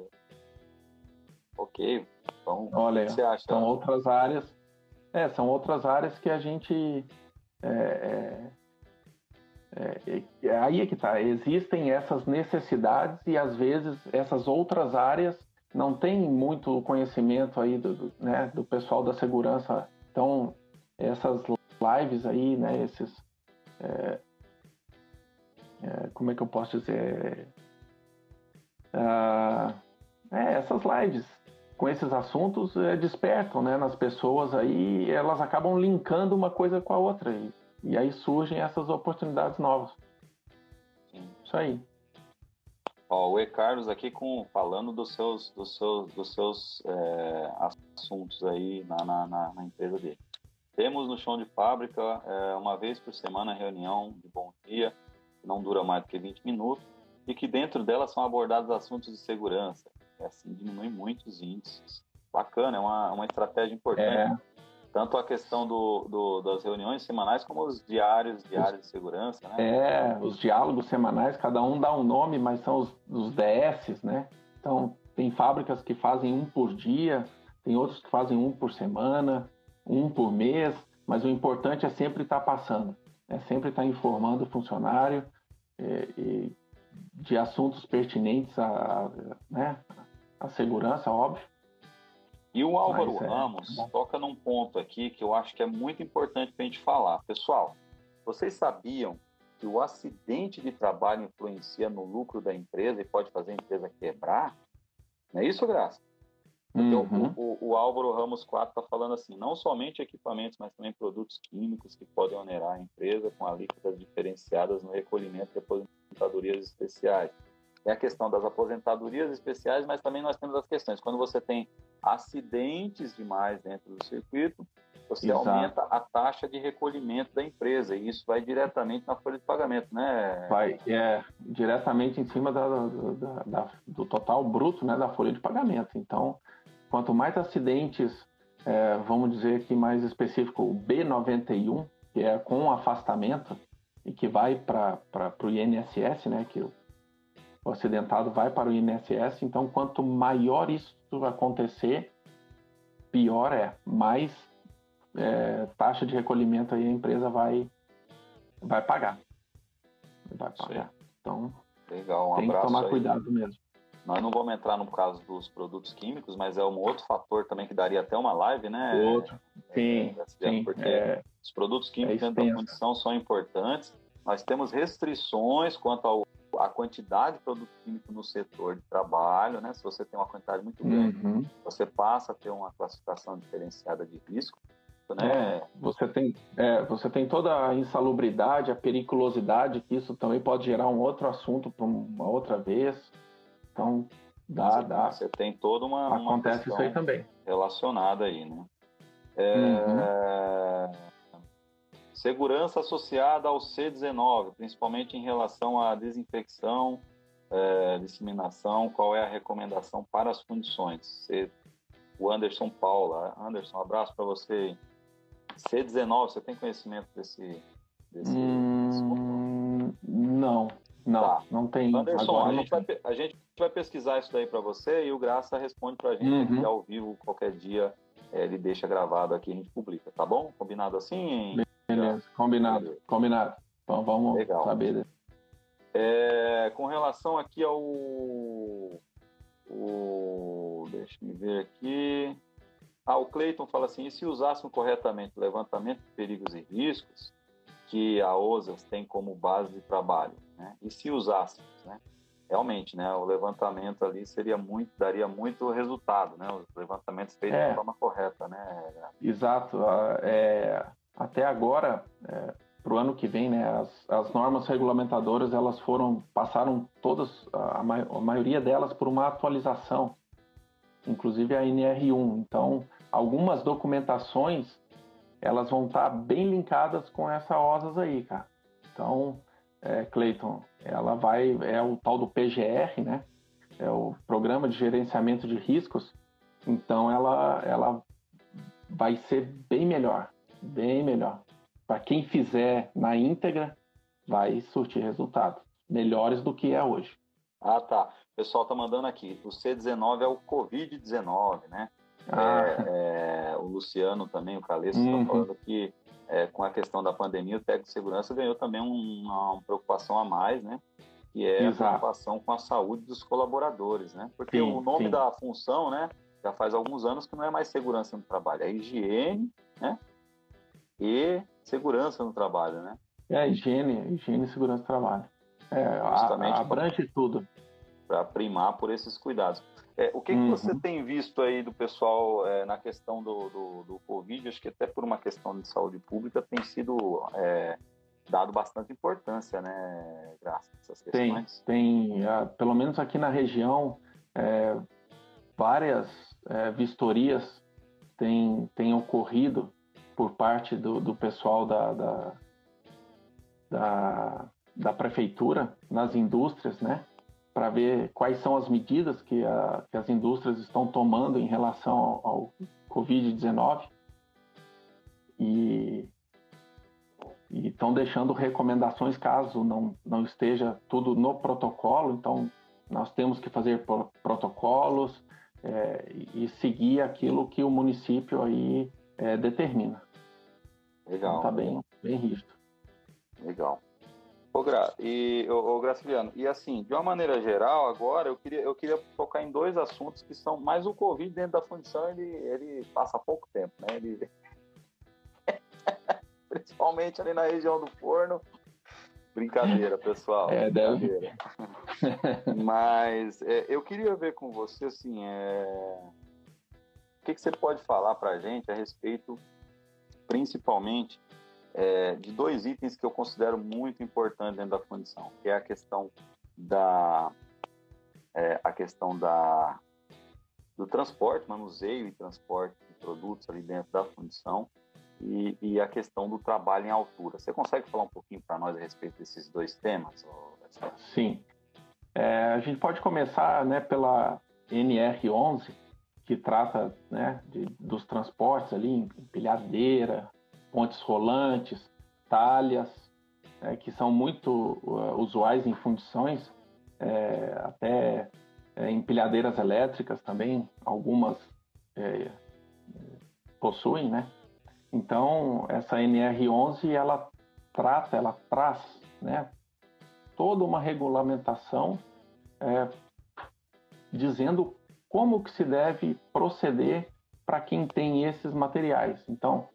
Ok, então Olha, o que você acha? São outras áreas. É, são outras áreas que a gente. É, é é, aí é que tá. Existem essas necessidades e às vezes essas outras áreas não têm muito conhecimento aí do, do, né, do pessoal da segurança. Então essas lives aí, né, esses é, é, como é que eu posso dizer? Ah, é, essas lives com esses assuntos é, despertam né, nas pessoas aí, elas acabam linkando uma coisa com a outra. E, e aí surgem essas oportunidades novas. Sim. Isso aí. Ó, o E. Carlos aqui com, falando dos seus, dos seus, dos seus é, assuntos aí na, na, na, empresa dele. Temos no chão de fábrica, é, uma vez por semana, reunião de bom dia, que não dura mais do que 20 minutos, e que dentro dela são abordados assuntos de segurança. É assim, diminui muito os índices. Bacana, é uma, uma estratégia importante. É tanto a questão do, do, das reuniões semanais como os diários, diários de segurança, né? É, os diálogos semanais, cada um dá um nome, mas são os, os DS, né? Então, tem fábricas que fazem um por dia, tem outros que fazem um por semana, um por mês, mas o importante é sempre estar passando, é sempre estar informando o funcionário é, de assuntos pertinentes à, né, à segurança, óbvio, e o Álvaro é, Ramos é toca num ponto aqui que eu acho que é muito importante para a gente falar. Pessoal, vocês sabiam que o acidente de trabalho influencia no lucro da empresa e pode fazer a empresa quebrar? Não é isso, Graça? Então, uhum. o, o, o, Álvaro Ramos 4 está falando assim, não somente equipamentos, mas também produtos químicos que podem onerar a empresa com alíquotas diferenciadas no recolhimento de aposentadorias especiais. É a questão das aposentadorias especiais, mas também nós temos as questões. Quando você tem acidentes demais dentro do circuito, você Exato. aumenta a taxa de recolhimento da empresa e isso vai diretamente na folha de pagamento, né? Vai, é, diretamente em cima da, da, da, do total bruto né, da folha de pagamento. Então, quanto mais acidentes, é, vamos dizer aqui mais específico, o B91, que é com afastamento e que vai para o INSS, né, que o acidentado vai para o INSS, então quanto maior isso acontecer, pior é, mais é, taxa de recolhimento aí a empresa vai, vai pagar. Vai pagar. Então, Legal, um tem que tomar aí. cuidado mesmo. Nós não vamos entrar no caso dos produtos químicos, mas é um outro fator também que daria até uma live, né? Outro, sim, é, sim. Porque é, os produtos químicos é dentro da condição são importantes. Nós temos restrições quanto ao a quantidade de produto químico no setor de trabalho, né? Se você tem uma quantidade muito grande, uhum. você passa a ter uma classificação diferenciada de risco. Né? É, você tem, é, você tem toda a insalubridade, a periculosidade, que isso também pode gerar um outro assunto para uma outra vez. Então, dá, você, dá. Você tem toda uma. Acontece uma isso aí também. Relacionada aí, né? É, uhum. Segurança associada ao C19, principalmente em relação à desinfecção, é, disseminação, qual é a recomendação para as condições? C, o Anderson Paula. Anderson, um abraço para você. C19, você tem conhecimento desse, desse, hum, Não, não, tá. não tem. Anderson, a gente, vai, a gente, vai, pesquisar isso daí para você e o Graça responde para a gente uhum. aqui ao vivo, qualquer dia é, ele deixa gravado aqui, a gente publica, tá bom? Combinado assim? Beleza, combinado, combinado. Então vamos Legal. saber. É, com relação aqui ao. O, deixa eu ver aqui. Ah, o Cleiton fala assim: e se usássemos corretamente o levantamento de perigos e riscos que a OSAS tem como base de trabalho? Né? E se usássemos, né? Realmente, né? O levantamento ali seria muito, daria muito resultado, né? Os levantamentos feitos é. de forma correta, né? Exato. É, até agora, é, para o ano que vem, né, as, as, normas regulamentadoras elas foram passaram todas a, a, maioria delas por uma atualização, inclusive a NR1. Então, algumas documentações elas vão estar tá bem linkadas com essa OSAS aí, cara. Então, é, Clayton, ela vai é o tal do PGR, né? É o Programa de Gerenciamento de Riscos. Então, ela ela vai ser bem melhor, bem melhor para quem fizer na íntegra, vai surtir resultados melhores do que é hoje. Ah, tá. O pessoal tá mandando aqui. O C19 é o Covid-19, né? Ah. É, é, o Luciano também, o Caleço, está uhum. falando que é, com a questão da pandemia, o técnico de segurança ganhou também uma, uma preocupação a mais, né? Que é Exato. a preocupação com a saúde dos colaboradores, né? Porque sim, o nome sim. da função, né? Já faz alguns anos que não é mais segurança no trabalho, é higiene, né? E segurança no trabalho, né? É, higiene, higiene e segurança do trabalho. É, Justamente abrange pra, tudo. Para primar por esses cuidados. É, o que, uhum. que você tem visto aí do pessoal é, na questão do, do, do, Covid? Acho que até por uma questão de saúde pública tem sido é, dado bastante importância, né, Graças a essas questões. Tem, tem uh, pelo menos aqui na região, é, várias é, vistorias têm, têm ocorrido por parte do, do pessoal da, da, da, da, prefeitura nas indústrias, né? Para ver quais são as medidas que, a, que as indústrias estão tomando em relação ao, ao Covid-19 e estão deixando recomendações caso não, não esteja tudo no protocolo. Então, nós temos que fazer protocolos é, e seguir aquilo que o município aí é, determina. Legal. Tá bem, bem rígido. Legal. Ô, Gra, e, ô, ô, Graciliano, e assim, de uma maneira geral, agora eu queria, eu queria focar em dois assuntos que são mais o Covid dentro da fundição, ele, ele passa pouco tempo, né? Ele... Principalmente ali na região do forno. Brincadeira, pessoal. É, brincadeira. Deve. Mas é, eu queria ver com você, assim, é... o que, que você pode falar para a gente a respeito principalmente é, de dois itens que eu considero muito importantes dentro da fundição, que é a questão da é, a questão da do transporte, manuseio e transporte de produtos ali dentro da fundição e, e a questão do trabalho em altura. Você consegue falar um pouquinho para nós a respeito desses dois temas? Sim. É, a gente pode começar né, pela NR11, que trata né, de, dos transportes ali, empilhadeira, pontes rolantes, talhas, é, que são muito uh, usuais em fundições, é, até é, empilhadeiras elétricas também, algumas é, possuem, né? Então, essa NR11, ela trata, ela traz, né, toda uma regulamentação é, dizendo como que se deve proceder para quem tem esses materiais. Então,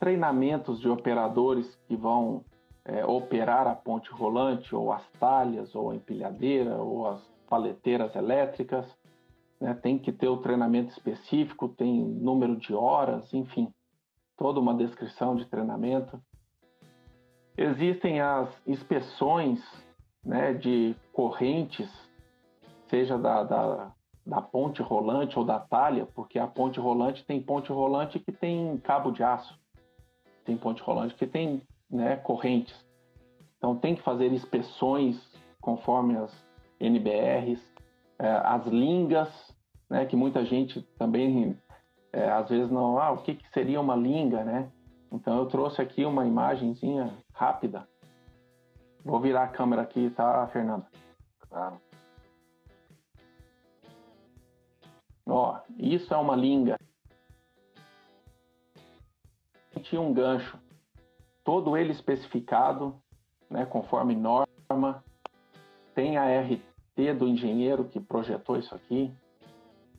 treinamentos de operadores que vão é, operar a ponte rolante, ou as talhas, ou a empilhadeira, ou as paleteiras elétricas. Né? Tem que ter o treinamento específico, tem número de horas, enfim, toda uma descrição de treinamento. Existem as inspeções né, de correntes, seja da, da da ponte rolante ou da talha, porque a ponte rolante tem ponte rolante que tem cabo de aço, tem ponte rolante que tem né, correntes. Então tem que fazer inspeções conforme as NBRs, é, as lingas, né, que muita gente também é, às vezes não, ah, o que, que seria uma linga, né? Então eu trouxe aqui uma imagenzinha rápida. Vou virar a câmera aqui, tá, Fernando? Claro. Ó, isso é uma linga. Tinha um gancho, todo ele especificado, né, conforme norma. Tem a RT do engenheiro que projetou isso aqui.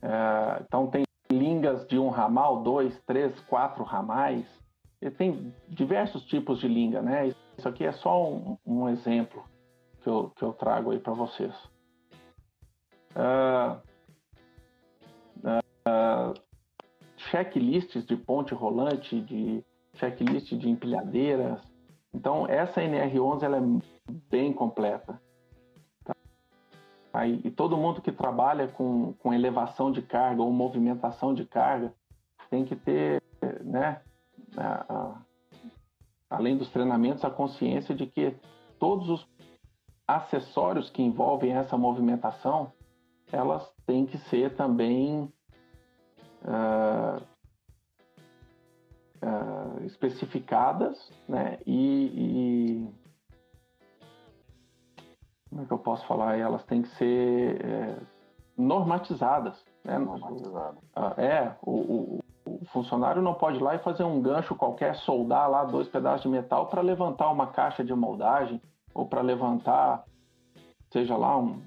É, então tem lingas de um ramal, dois, três, quatro ramais. E tem diversos tipos de linga, né? Isso aqui é só um, um exemplo que eu, que eu trago aí para vocês. Uh, checklists de ponte rolante, de checklist de empilhadeiras, Então, essa NR11 ela é bem completa. Tá? Aí, e todo mundo que trabalha com, com elevação de carga ou movimentação de carga tem que ter, né, a, a, além dos treinamentos, a consciência de que todos os acessórios que envolvem essa movimentação, elas têm que ser também uh, uh, especificadas, né? E, e, como é que eu posso falar? Elas têm que ser é, normatizadas, né? Normatizado. Uh, é, o, o, o, funcionário não pode ir lá e fazer um gancho qualquer, soldar lá dois pedaços de metal para levantar uma caixa de moldagem ou para levantar, seja lá um,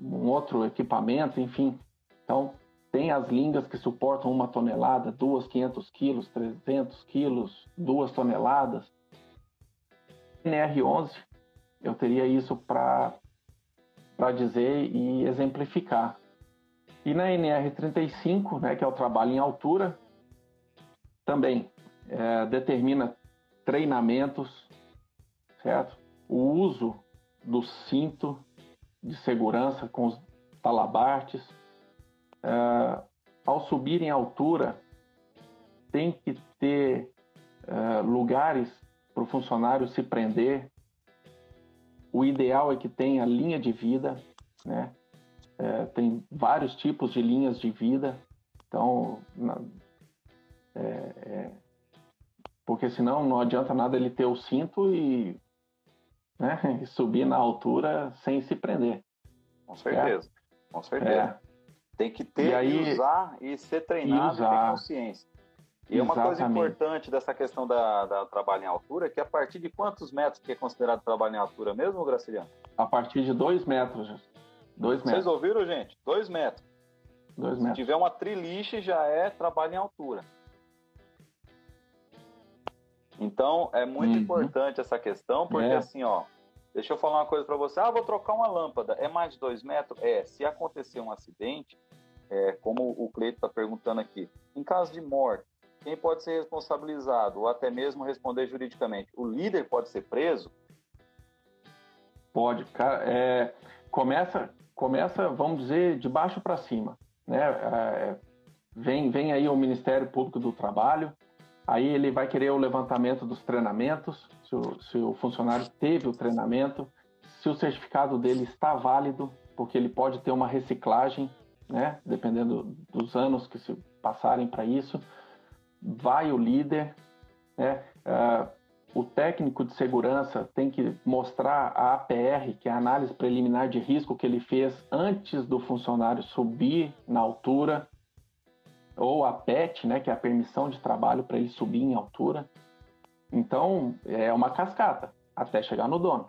um outro equipamento, enfim. Então, tem as lingas que suportam uma tonelada, duas, 500 quilos, 300 quilos, duas toneladas. NR11, eu teria isso para dizer e exemplificar. E na NR35, né, que é o trabalho em altura, também é, determina treinamentos, certo? O uso do cinto de segurança com os talabartes, ao subir em altura, tem que ter uh, lugares para o funcionário se prender. O ideal é que tenha linha de vida, né? Uh, tem vários tipos de linhas de vida, então, na, é, é, porque senão não adianta nada ele ter o cinto e, né, e subir na altura sem se prender. Com certeza, com certeza. É. Tem que ter e, aí, e usar e ser treinado e, usar. ter consciência. E Exatamente. uma coisa importante dessa questão da, da trabalho em altura é que a partir de quantos metros que é considerado trabalho em altura mesmo, Graciliano? A partir de dois metros. Dois metros. Vocês ouviram, gente? Dois metros. Dois metros. Se tiver uma triliche, já é trabalho em altura. Então, é muito uhum. importante essa questão, porque é. assim, ó, Deixa eu falar uma coisa para você. Ah, vou trocar uma lâmpada. É mais de dois metros? É. Se acontecer um acidente, é, como o Cleito está perguntando aqui, em caso de morte, quem pode ser responsabilizado ou até mesmo responder juridicamente? O líder pode ser preso? Pode, cara. É, começa, começa, vamos dizer, de baixo para cima, né? É, vem, vem aí o Ministério Público do Trabalho, Aí ele vai querer o levantamento dos treinamentos, se o, se o funcionário teve o treinamento, se o certificado dele está válido, porque ele pode ter uma reciclagem, né? Dependendo dos anos que se passarem para isso. Vai o líder, né? Uh, o técnico de segurança tem que mostrar a APR, que é a análise preliminar de risco que ele fez antes do funcionário subir na altura ou a PET, né, que é a permissão de trabalho para ele subir em altura. Então, é uma cascata até chegar no dono.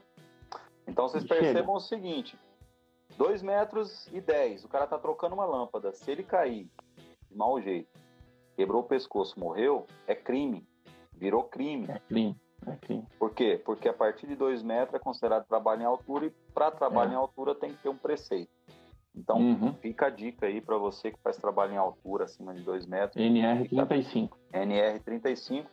Então, vocês e percebam chega. o seguinte: 2 metros e 10, o cara tá trocando uma lâmpada. Se ele cair de mau jeito, quebrou o pescoço, morreu, é crime. Virou crime. É crime. É crime. Por quê? Porque a partir de 2 metros é considerado trabalho em altura e para trabalho é. em altura tem que ter um preceito. Então, uhum. fica a dica aí para você que faz trabalho em altura, acima de 2 metros. NR35. NR35.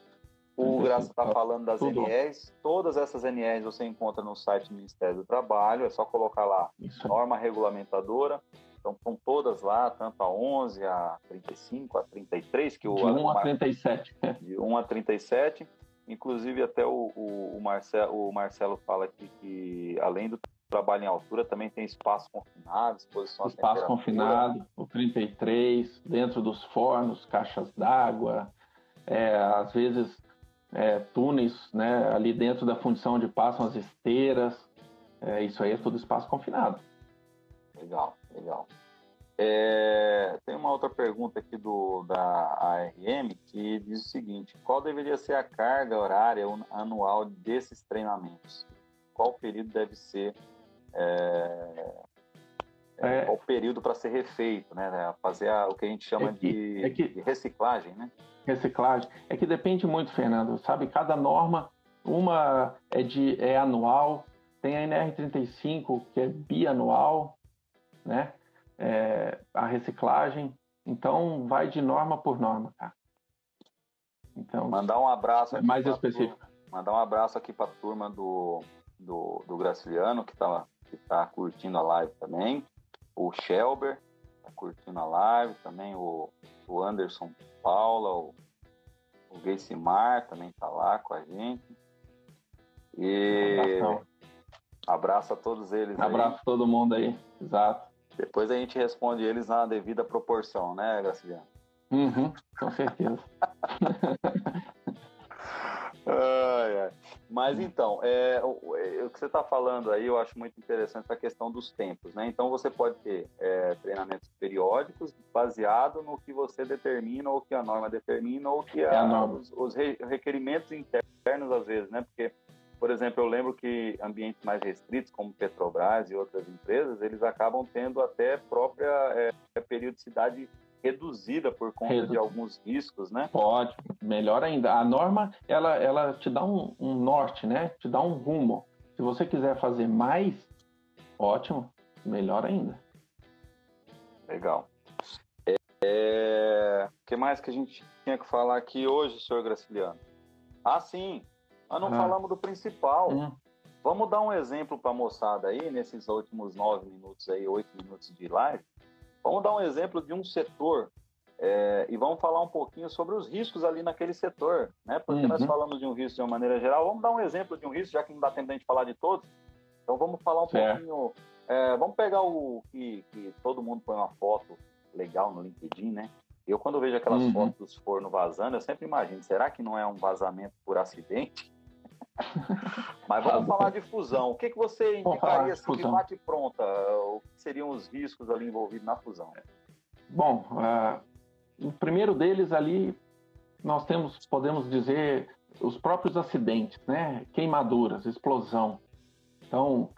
O Graça está falando das Tudo. NRs. Todas essas NRs você encontra no site do Ministério do Trabalho. É só colocar lá Isso. norma regulamentadora. Então, estão todas lá, tanto a 11, a 35, a 33. Que o, de 1 a 37. De 1 a 37. Inclusive, até o, o, o, Marcelo, o Marcelo fala aqui que, além do trabalho em altura também tem espaço confinado, exposição Espaço confinado, o 33, dentro dos fornos, caixas d'água, é, às vezes é, túneis né, ali dentro da fundição onde passam as esteiras. É, isso aí é tudo espaço confinado. Legal, legal. É, tem uma outra pergunta aqui do, da ARM que diz o seguinte: qual deveria ser a carga horária anual desses treinamentos? Qual período deve ser é, é, qual período para ser refeito, né, né? Fazer a, o que a gente chama é que, de, é que, de, reciclagem, né? Reciclagem. É que depende muito, Fernando. Sabe, cada norma, uma é, de, é anual, tem a NR35 que é bianual, né? É, a reciclagem. Então, vai de norma por norma, tá? Então, Mandar um abraço é mais específico. Mandar um abraço aqui para a turma do, do, do Graciliano, que está que tá curtindo a live também. O Shelber está curtindo a live também. O, o Anderson Paula, o, o Gaysimar também está lá com a gente. E abraço a todos eles. Abraço a todo mundo aí, exato. Depois a gente responde eles na devida proporção, né, Graciliano? Uhum, com certeza. ai, ai. Mas então, é, o, é, o, que você está falando aí, eu acho muito interessante a questão dos tempos, né? Então você pode ter é, treinamentos periódicos baseado no que você determina, ou que a norma determina, ou que a, a os, os, requerimentos internos às vezes, né? Porque, por exemplo, eu lembro que ambientes mais restritos, como Petrobras e outras empresas, eles acabam tendo até própria é, periodicidade reduzida por conta Redu... de alguns riscos, né? Pode, melhor ainda. A norma, ela, ela te dá um, um, norte, né? Te dá um rumo. Se você quiser fazer mais, ótimo, melhor ainda. Legal. É... é o que mais que a gente tinha que falar aqui hoje, senhor Graciliano? Ah, sim, nós não ah. falamos do principal. Hum. Vamos dar um exemplo para a moçada aí, nesses últimos nove minutos aí, oito minutos de live. Vamos dar um exemplo de um setor é, e vamos falar um pouquinho sobre os riscos ali naquele setor, né? Porque uhum. nós falamos de um risco de uma maneira geral. Vamos dar um exemplo de um risco, já que não dá tempo de a gente falar de todos. Então vamos falar um pouquinho. É, vamos pegar o que, que, todo mundo põe uma foto legal no LinkedIn, né? Eu quando vejo aquelas uhum. fotos dos fornos vazando, eu sempre imagino, será que não é um vazamento por acidente? Mas vamos falar de fusão. O que, que você indicaria assim, de bate pronta? O que seriam os riscos ali envolvidos na fusão? Bom, uh, o primeiro deles ali nós temos, podemos dizer, os próprios acidentes, né? Queimaduras, explosão. Então,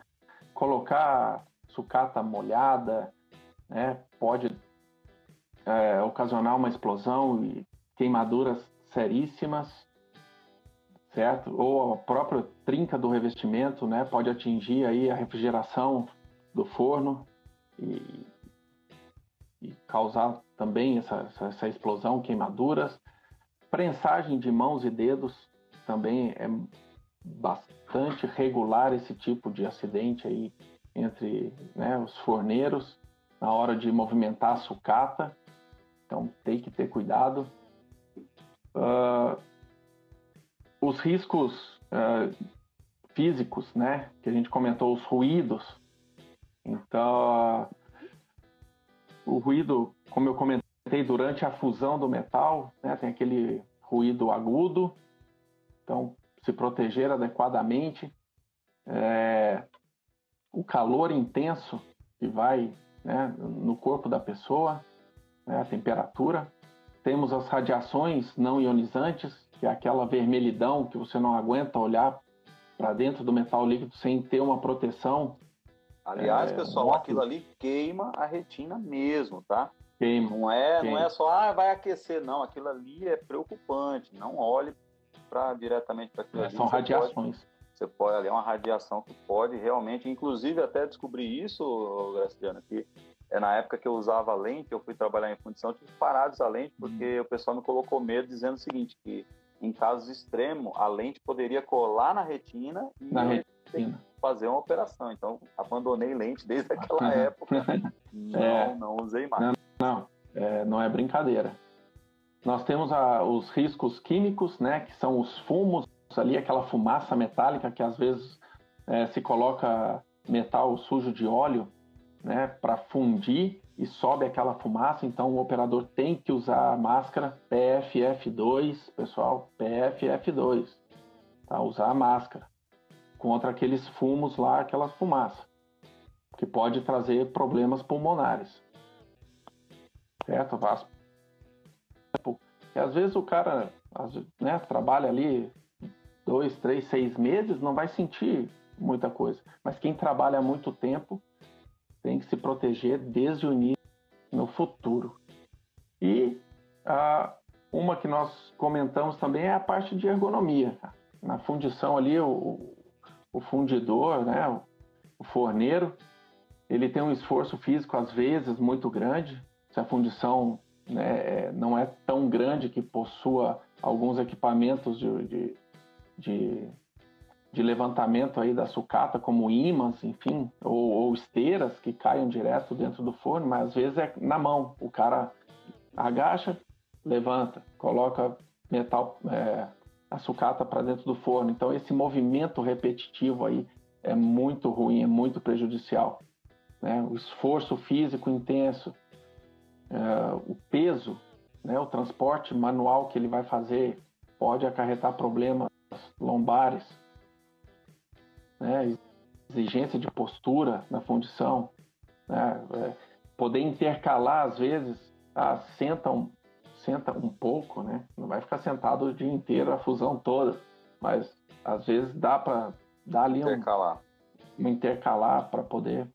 colocar sucata molhada, né? Pode é, ocasionar uma explosão e queimaduras seríssimas certo? Ou a própria trinca do revestimento, né, pode atingir aí a refrigeração do forno e, e causar também essa, essa, explosão, queimaduras. Prensagem de mãos e dedos também é bastante regular esse tipo de acidente aí entre né, os forneiros na hora de movimentar a sucata. Então tem que ter cuidado. Uh, os riscos uh, físicos, né? Que a gente comentou, os ruídos. Então, o ruído, como eu comentei, durante a fusão do metal, né, tem aquele ruído agudo. Então, se proteger adequadamente. É, o calor intenso que vai né, no corpo da pessoa, né, a temperatura. Temos as radiações não ionizantes, que é aquela vermelhidão que você não aguenta olhar para dentro do metal líquido sem ter uma proteção. Aliás, é, pessoal, aquilo ali queima a retina mesmo, tá? Queima. Não é, queima. não é só, ah, vai aquecer, não. Aquilo ali é preocupante. Não olhe para diretamente para aquilo é, ali. São você radiações. Pode, você pode ali é uma radiação que pode realmente, inclusive até descobrir isso, Graciano, que é na época que eu usava lente, eu fui trabalhar em fundição, tive que parar de usar lente porque hum. o pessoal me colocou medo dizendo o seguinte, que em casos extremos, a lente poderia colar na retina e na retina. fazer uma operação. Então, abandonei lente desde aquela época. não, é, não usei mais. Não, não é, não é brincadeira. Nós temos a, os riscos químicos, né, que são os fumos ali, aquela fumaça metálica que às vezes é, se coloca metal sujo de óleo, né, para fundir e sobe aquela fumaça, então o operador tem que usar a máscara PFF2, pessoal, PFF2, tá? Usar a máscara contra aqueles fumos lá, aquela fumaça, que pode trazer problemas pulmonares. Certo? E às vezes o cara né, trabalha ali dois, três, seis meses, não vai sentir muita coisa. Mas quem trabalha muito tempo tem que se proteger desde o início no futuro. E uma que nós comentamos também é a parte de ergonomia. Na fundição ali, o, o fundidor, né, o, o forneiro, ele tem um esforço físico às vezes muito grande. Se a fundição né, é, não é tão grande que possua alguns equipamentos de, de, de, de levantamento aí da sucata, como ímãs, enfim, ou, ou, esteiras que caiam direto dentro do forno, mas às vezes é na mão. O cara agacha, levanta, coloca metal, é, a sucata para dentro do forno. Então esse movimento repetitivo aí é muito ruim, é muito prejudicial. Né? O esforço físico intenso, é, o peso, né? o transporte manual que ele vai fazer pode acarretar problemas lombares, né? exigência de postura na fundição, né? é, poder intercalar às vezes, ah, senta, um, senta um pouco, né? não vai ficar sentado o dia inteiro a fusão toda, mas às vezes dá para dar ali intercalar. um, um intercalar para poder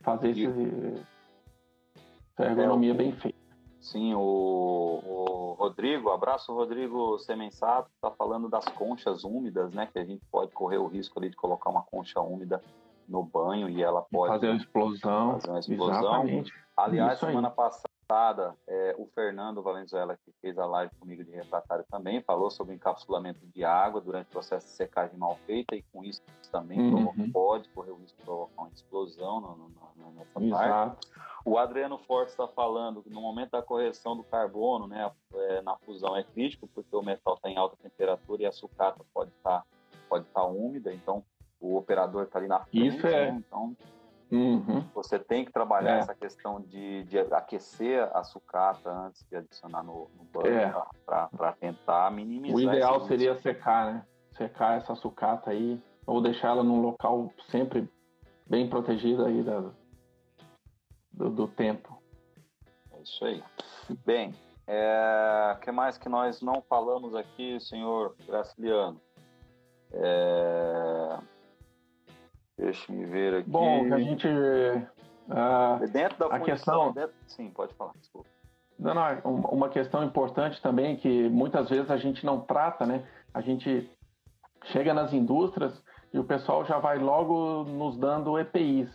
fazer e... esse, essa ergonomia é, bem feita. Sim, o, o Rodrigo, abraço Rodrigo Semensato, está falando das conchas úmidas, né? Que a gente pode correr o risco ali de colocar uma concha úmida no banho e ela pode fazer uma explosão. Fazer uma explosão. Exatamente. Aliás, semana passada, é, o Fernando Valenzuela, que fez a live comigo de refratário também, falou sobre encapsulamento de água durante o processo de secagem mal feita e com isso também uhum. pode correr o risco de provocar uma explosão no, no, no, nessa Exato. parte. O Adriano Fortes está falando que no momento da correção do carbono, né, é, na fusão é crítico porque o metal está em alta temperatura e a sucata pode estar tá, pode tá úmida, então o operador está ali na frente, Isso é. Né, então uhum. você tem que trabalhar é. essa questão de, de, aquecer a sucata antes de adicionar no, no banho é. para tentar minimizar. O ideal seria secar, né? Secar essa sucata aí ou deixar ela num local sempre bem protegido aí da, do, do tempo. É isso aí. Bem, o é, que mais que nós não falamos aqui, senhor Graciliano? É, Deixe-me ver aqui. Bom, a gente. Uh, dentro da a questão. Dentro... Sim, pode falar, desculpa. Não, não, é uma questão importante também que muitas vezes a gente não trata, né? A gente chega nas indústrias e o pessoal já vai logo nos dando EPIs.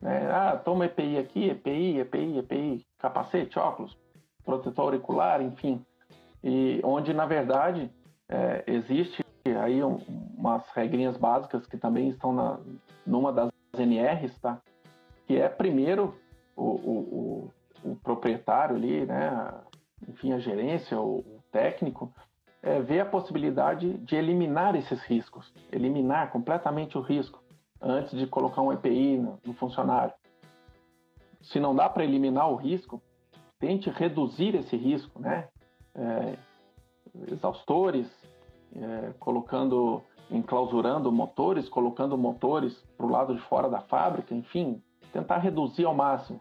Né? Ah, toma EPI aqui, EPI, EPI, EPI, capacete, óculos, protetor auricular, enfim. E onde, na verdade, é, existe aí um, umas regrinhas básicas que também estão na, numa das NRs, tá? Que é, primeiro, o, o, o, o proprietário ali, né? Enfim, a gerência, o, o técnico, é, ver a possibilidade de eliminar esses riscos, eliminar completamente o risco antes de colocar um EPI no, no funcionário. Se não dá para eliminar o risco, tente reduzir esse risco, né? É, exaustores, é, colocando, enclausurando motores, colocando motores para o lado de fora da fábrica, enfim, tentar reduzir ao máximo.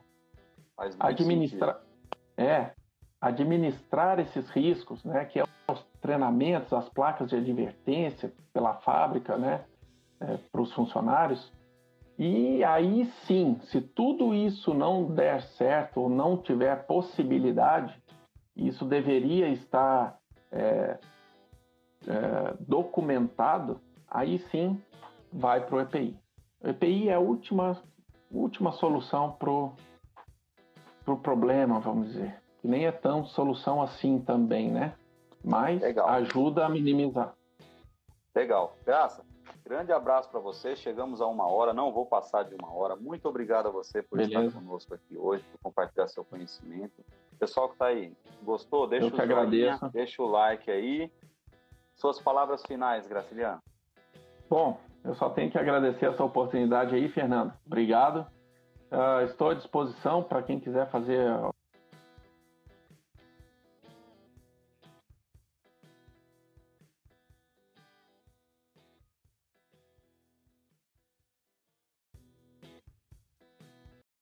Administrar, é, administrar esses riscos, né? Que é os treinamentos, as placas de advertência pela fábrica, né? é, para os funcionários. E aí sim, se tudo isso não der certo ou não tiver possibilidade, isso deveria estar é, é, documentado, aí sim vai para o EPI. O EPI é a última, última solução para o pro problema, vamos dizer. Que nem é tão solução assim também, né? Mas Legal. ajuda a minimizar. Legal. Graça, Grande abraço para você. Chegamos a uma hora, não vou passar de uma hora. Muito obrigado a você por Beleza. estar conosco aqui hoje, por compartilhar seu conhecimento. Pessoal que está aí, gostou? Deixa Eu o joinha, deixa o like aí. Suas palavras finais, Graciliano. Bom, eu só tenho que agradecer essa oportunidade aí, Fernando. Obrigado. Uh, estou à disposição para quem quiser fazer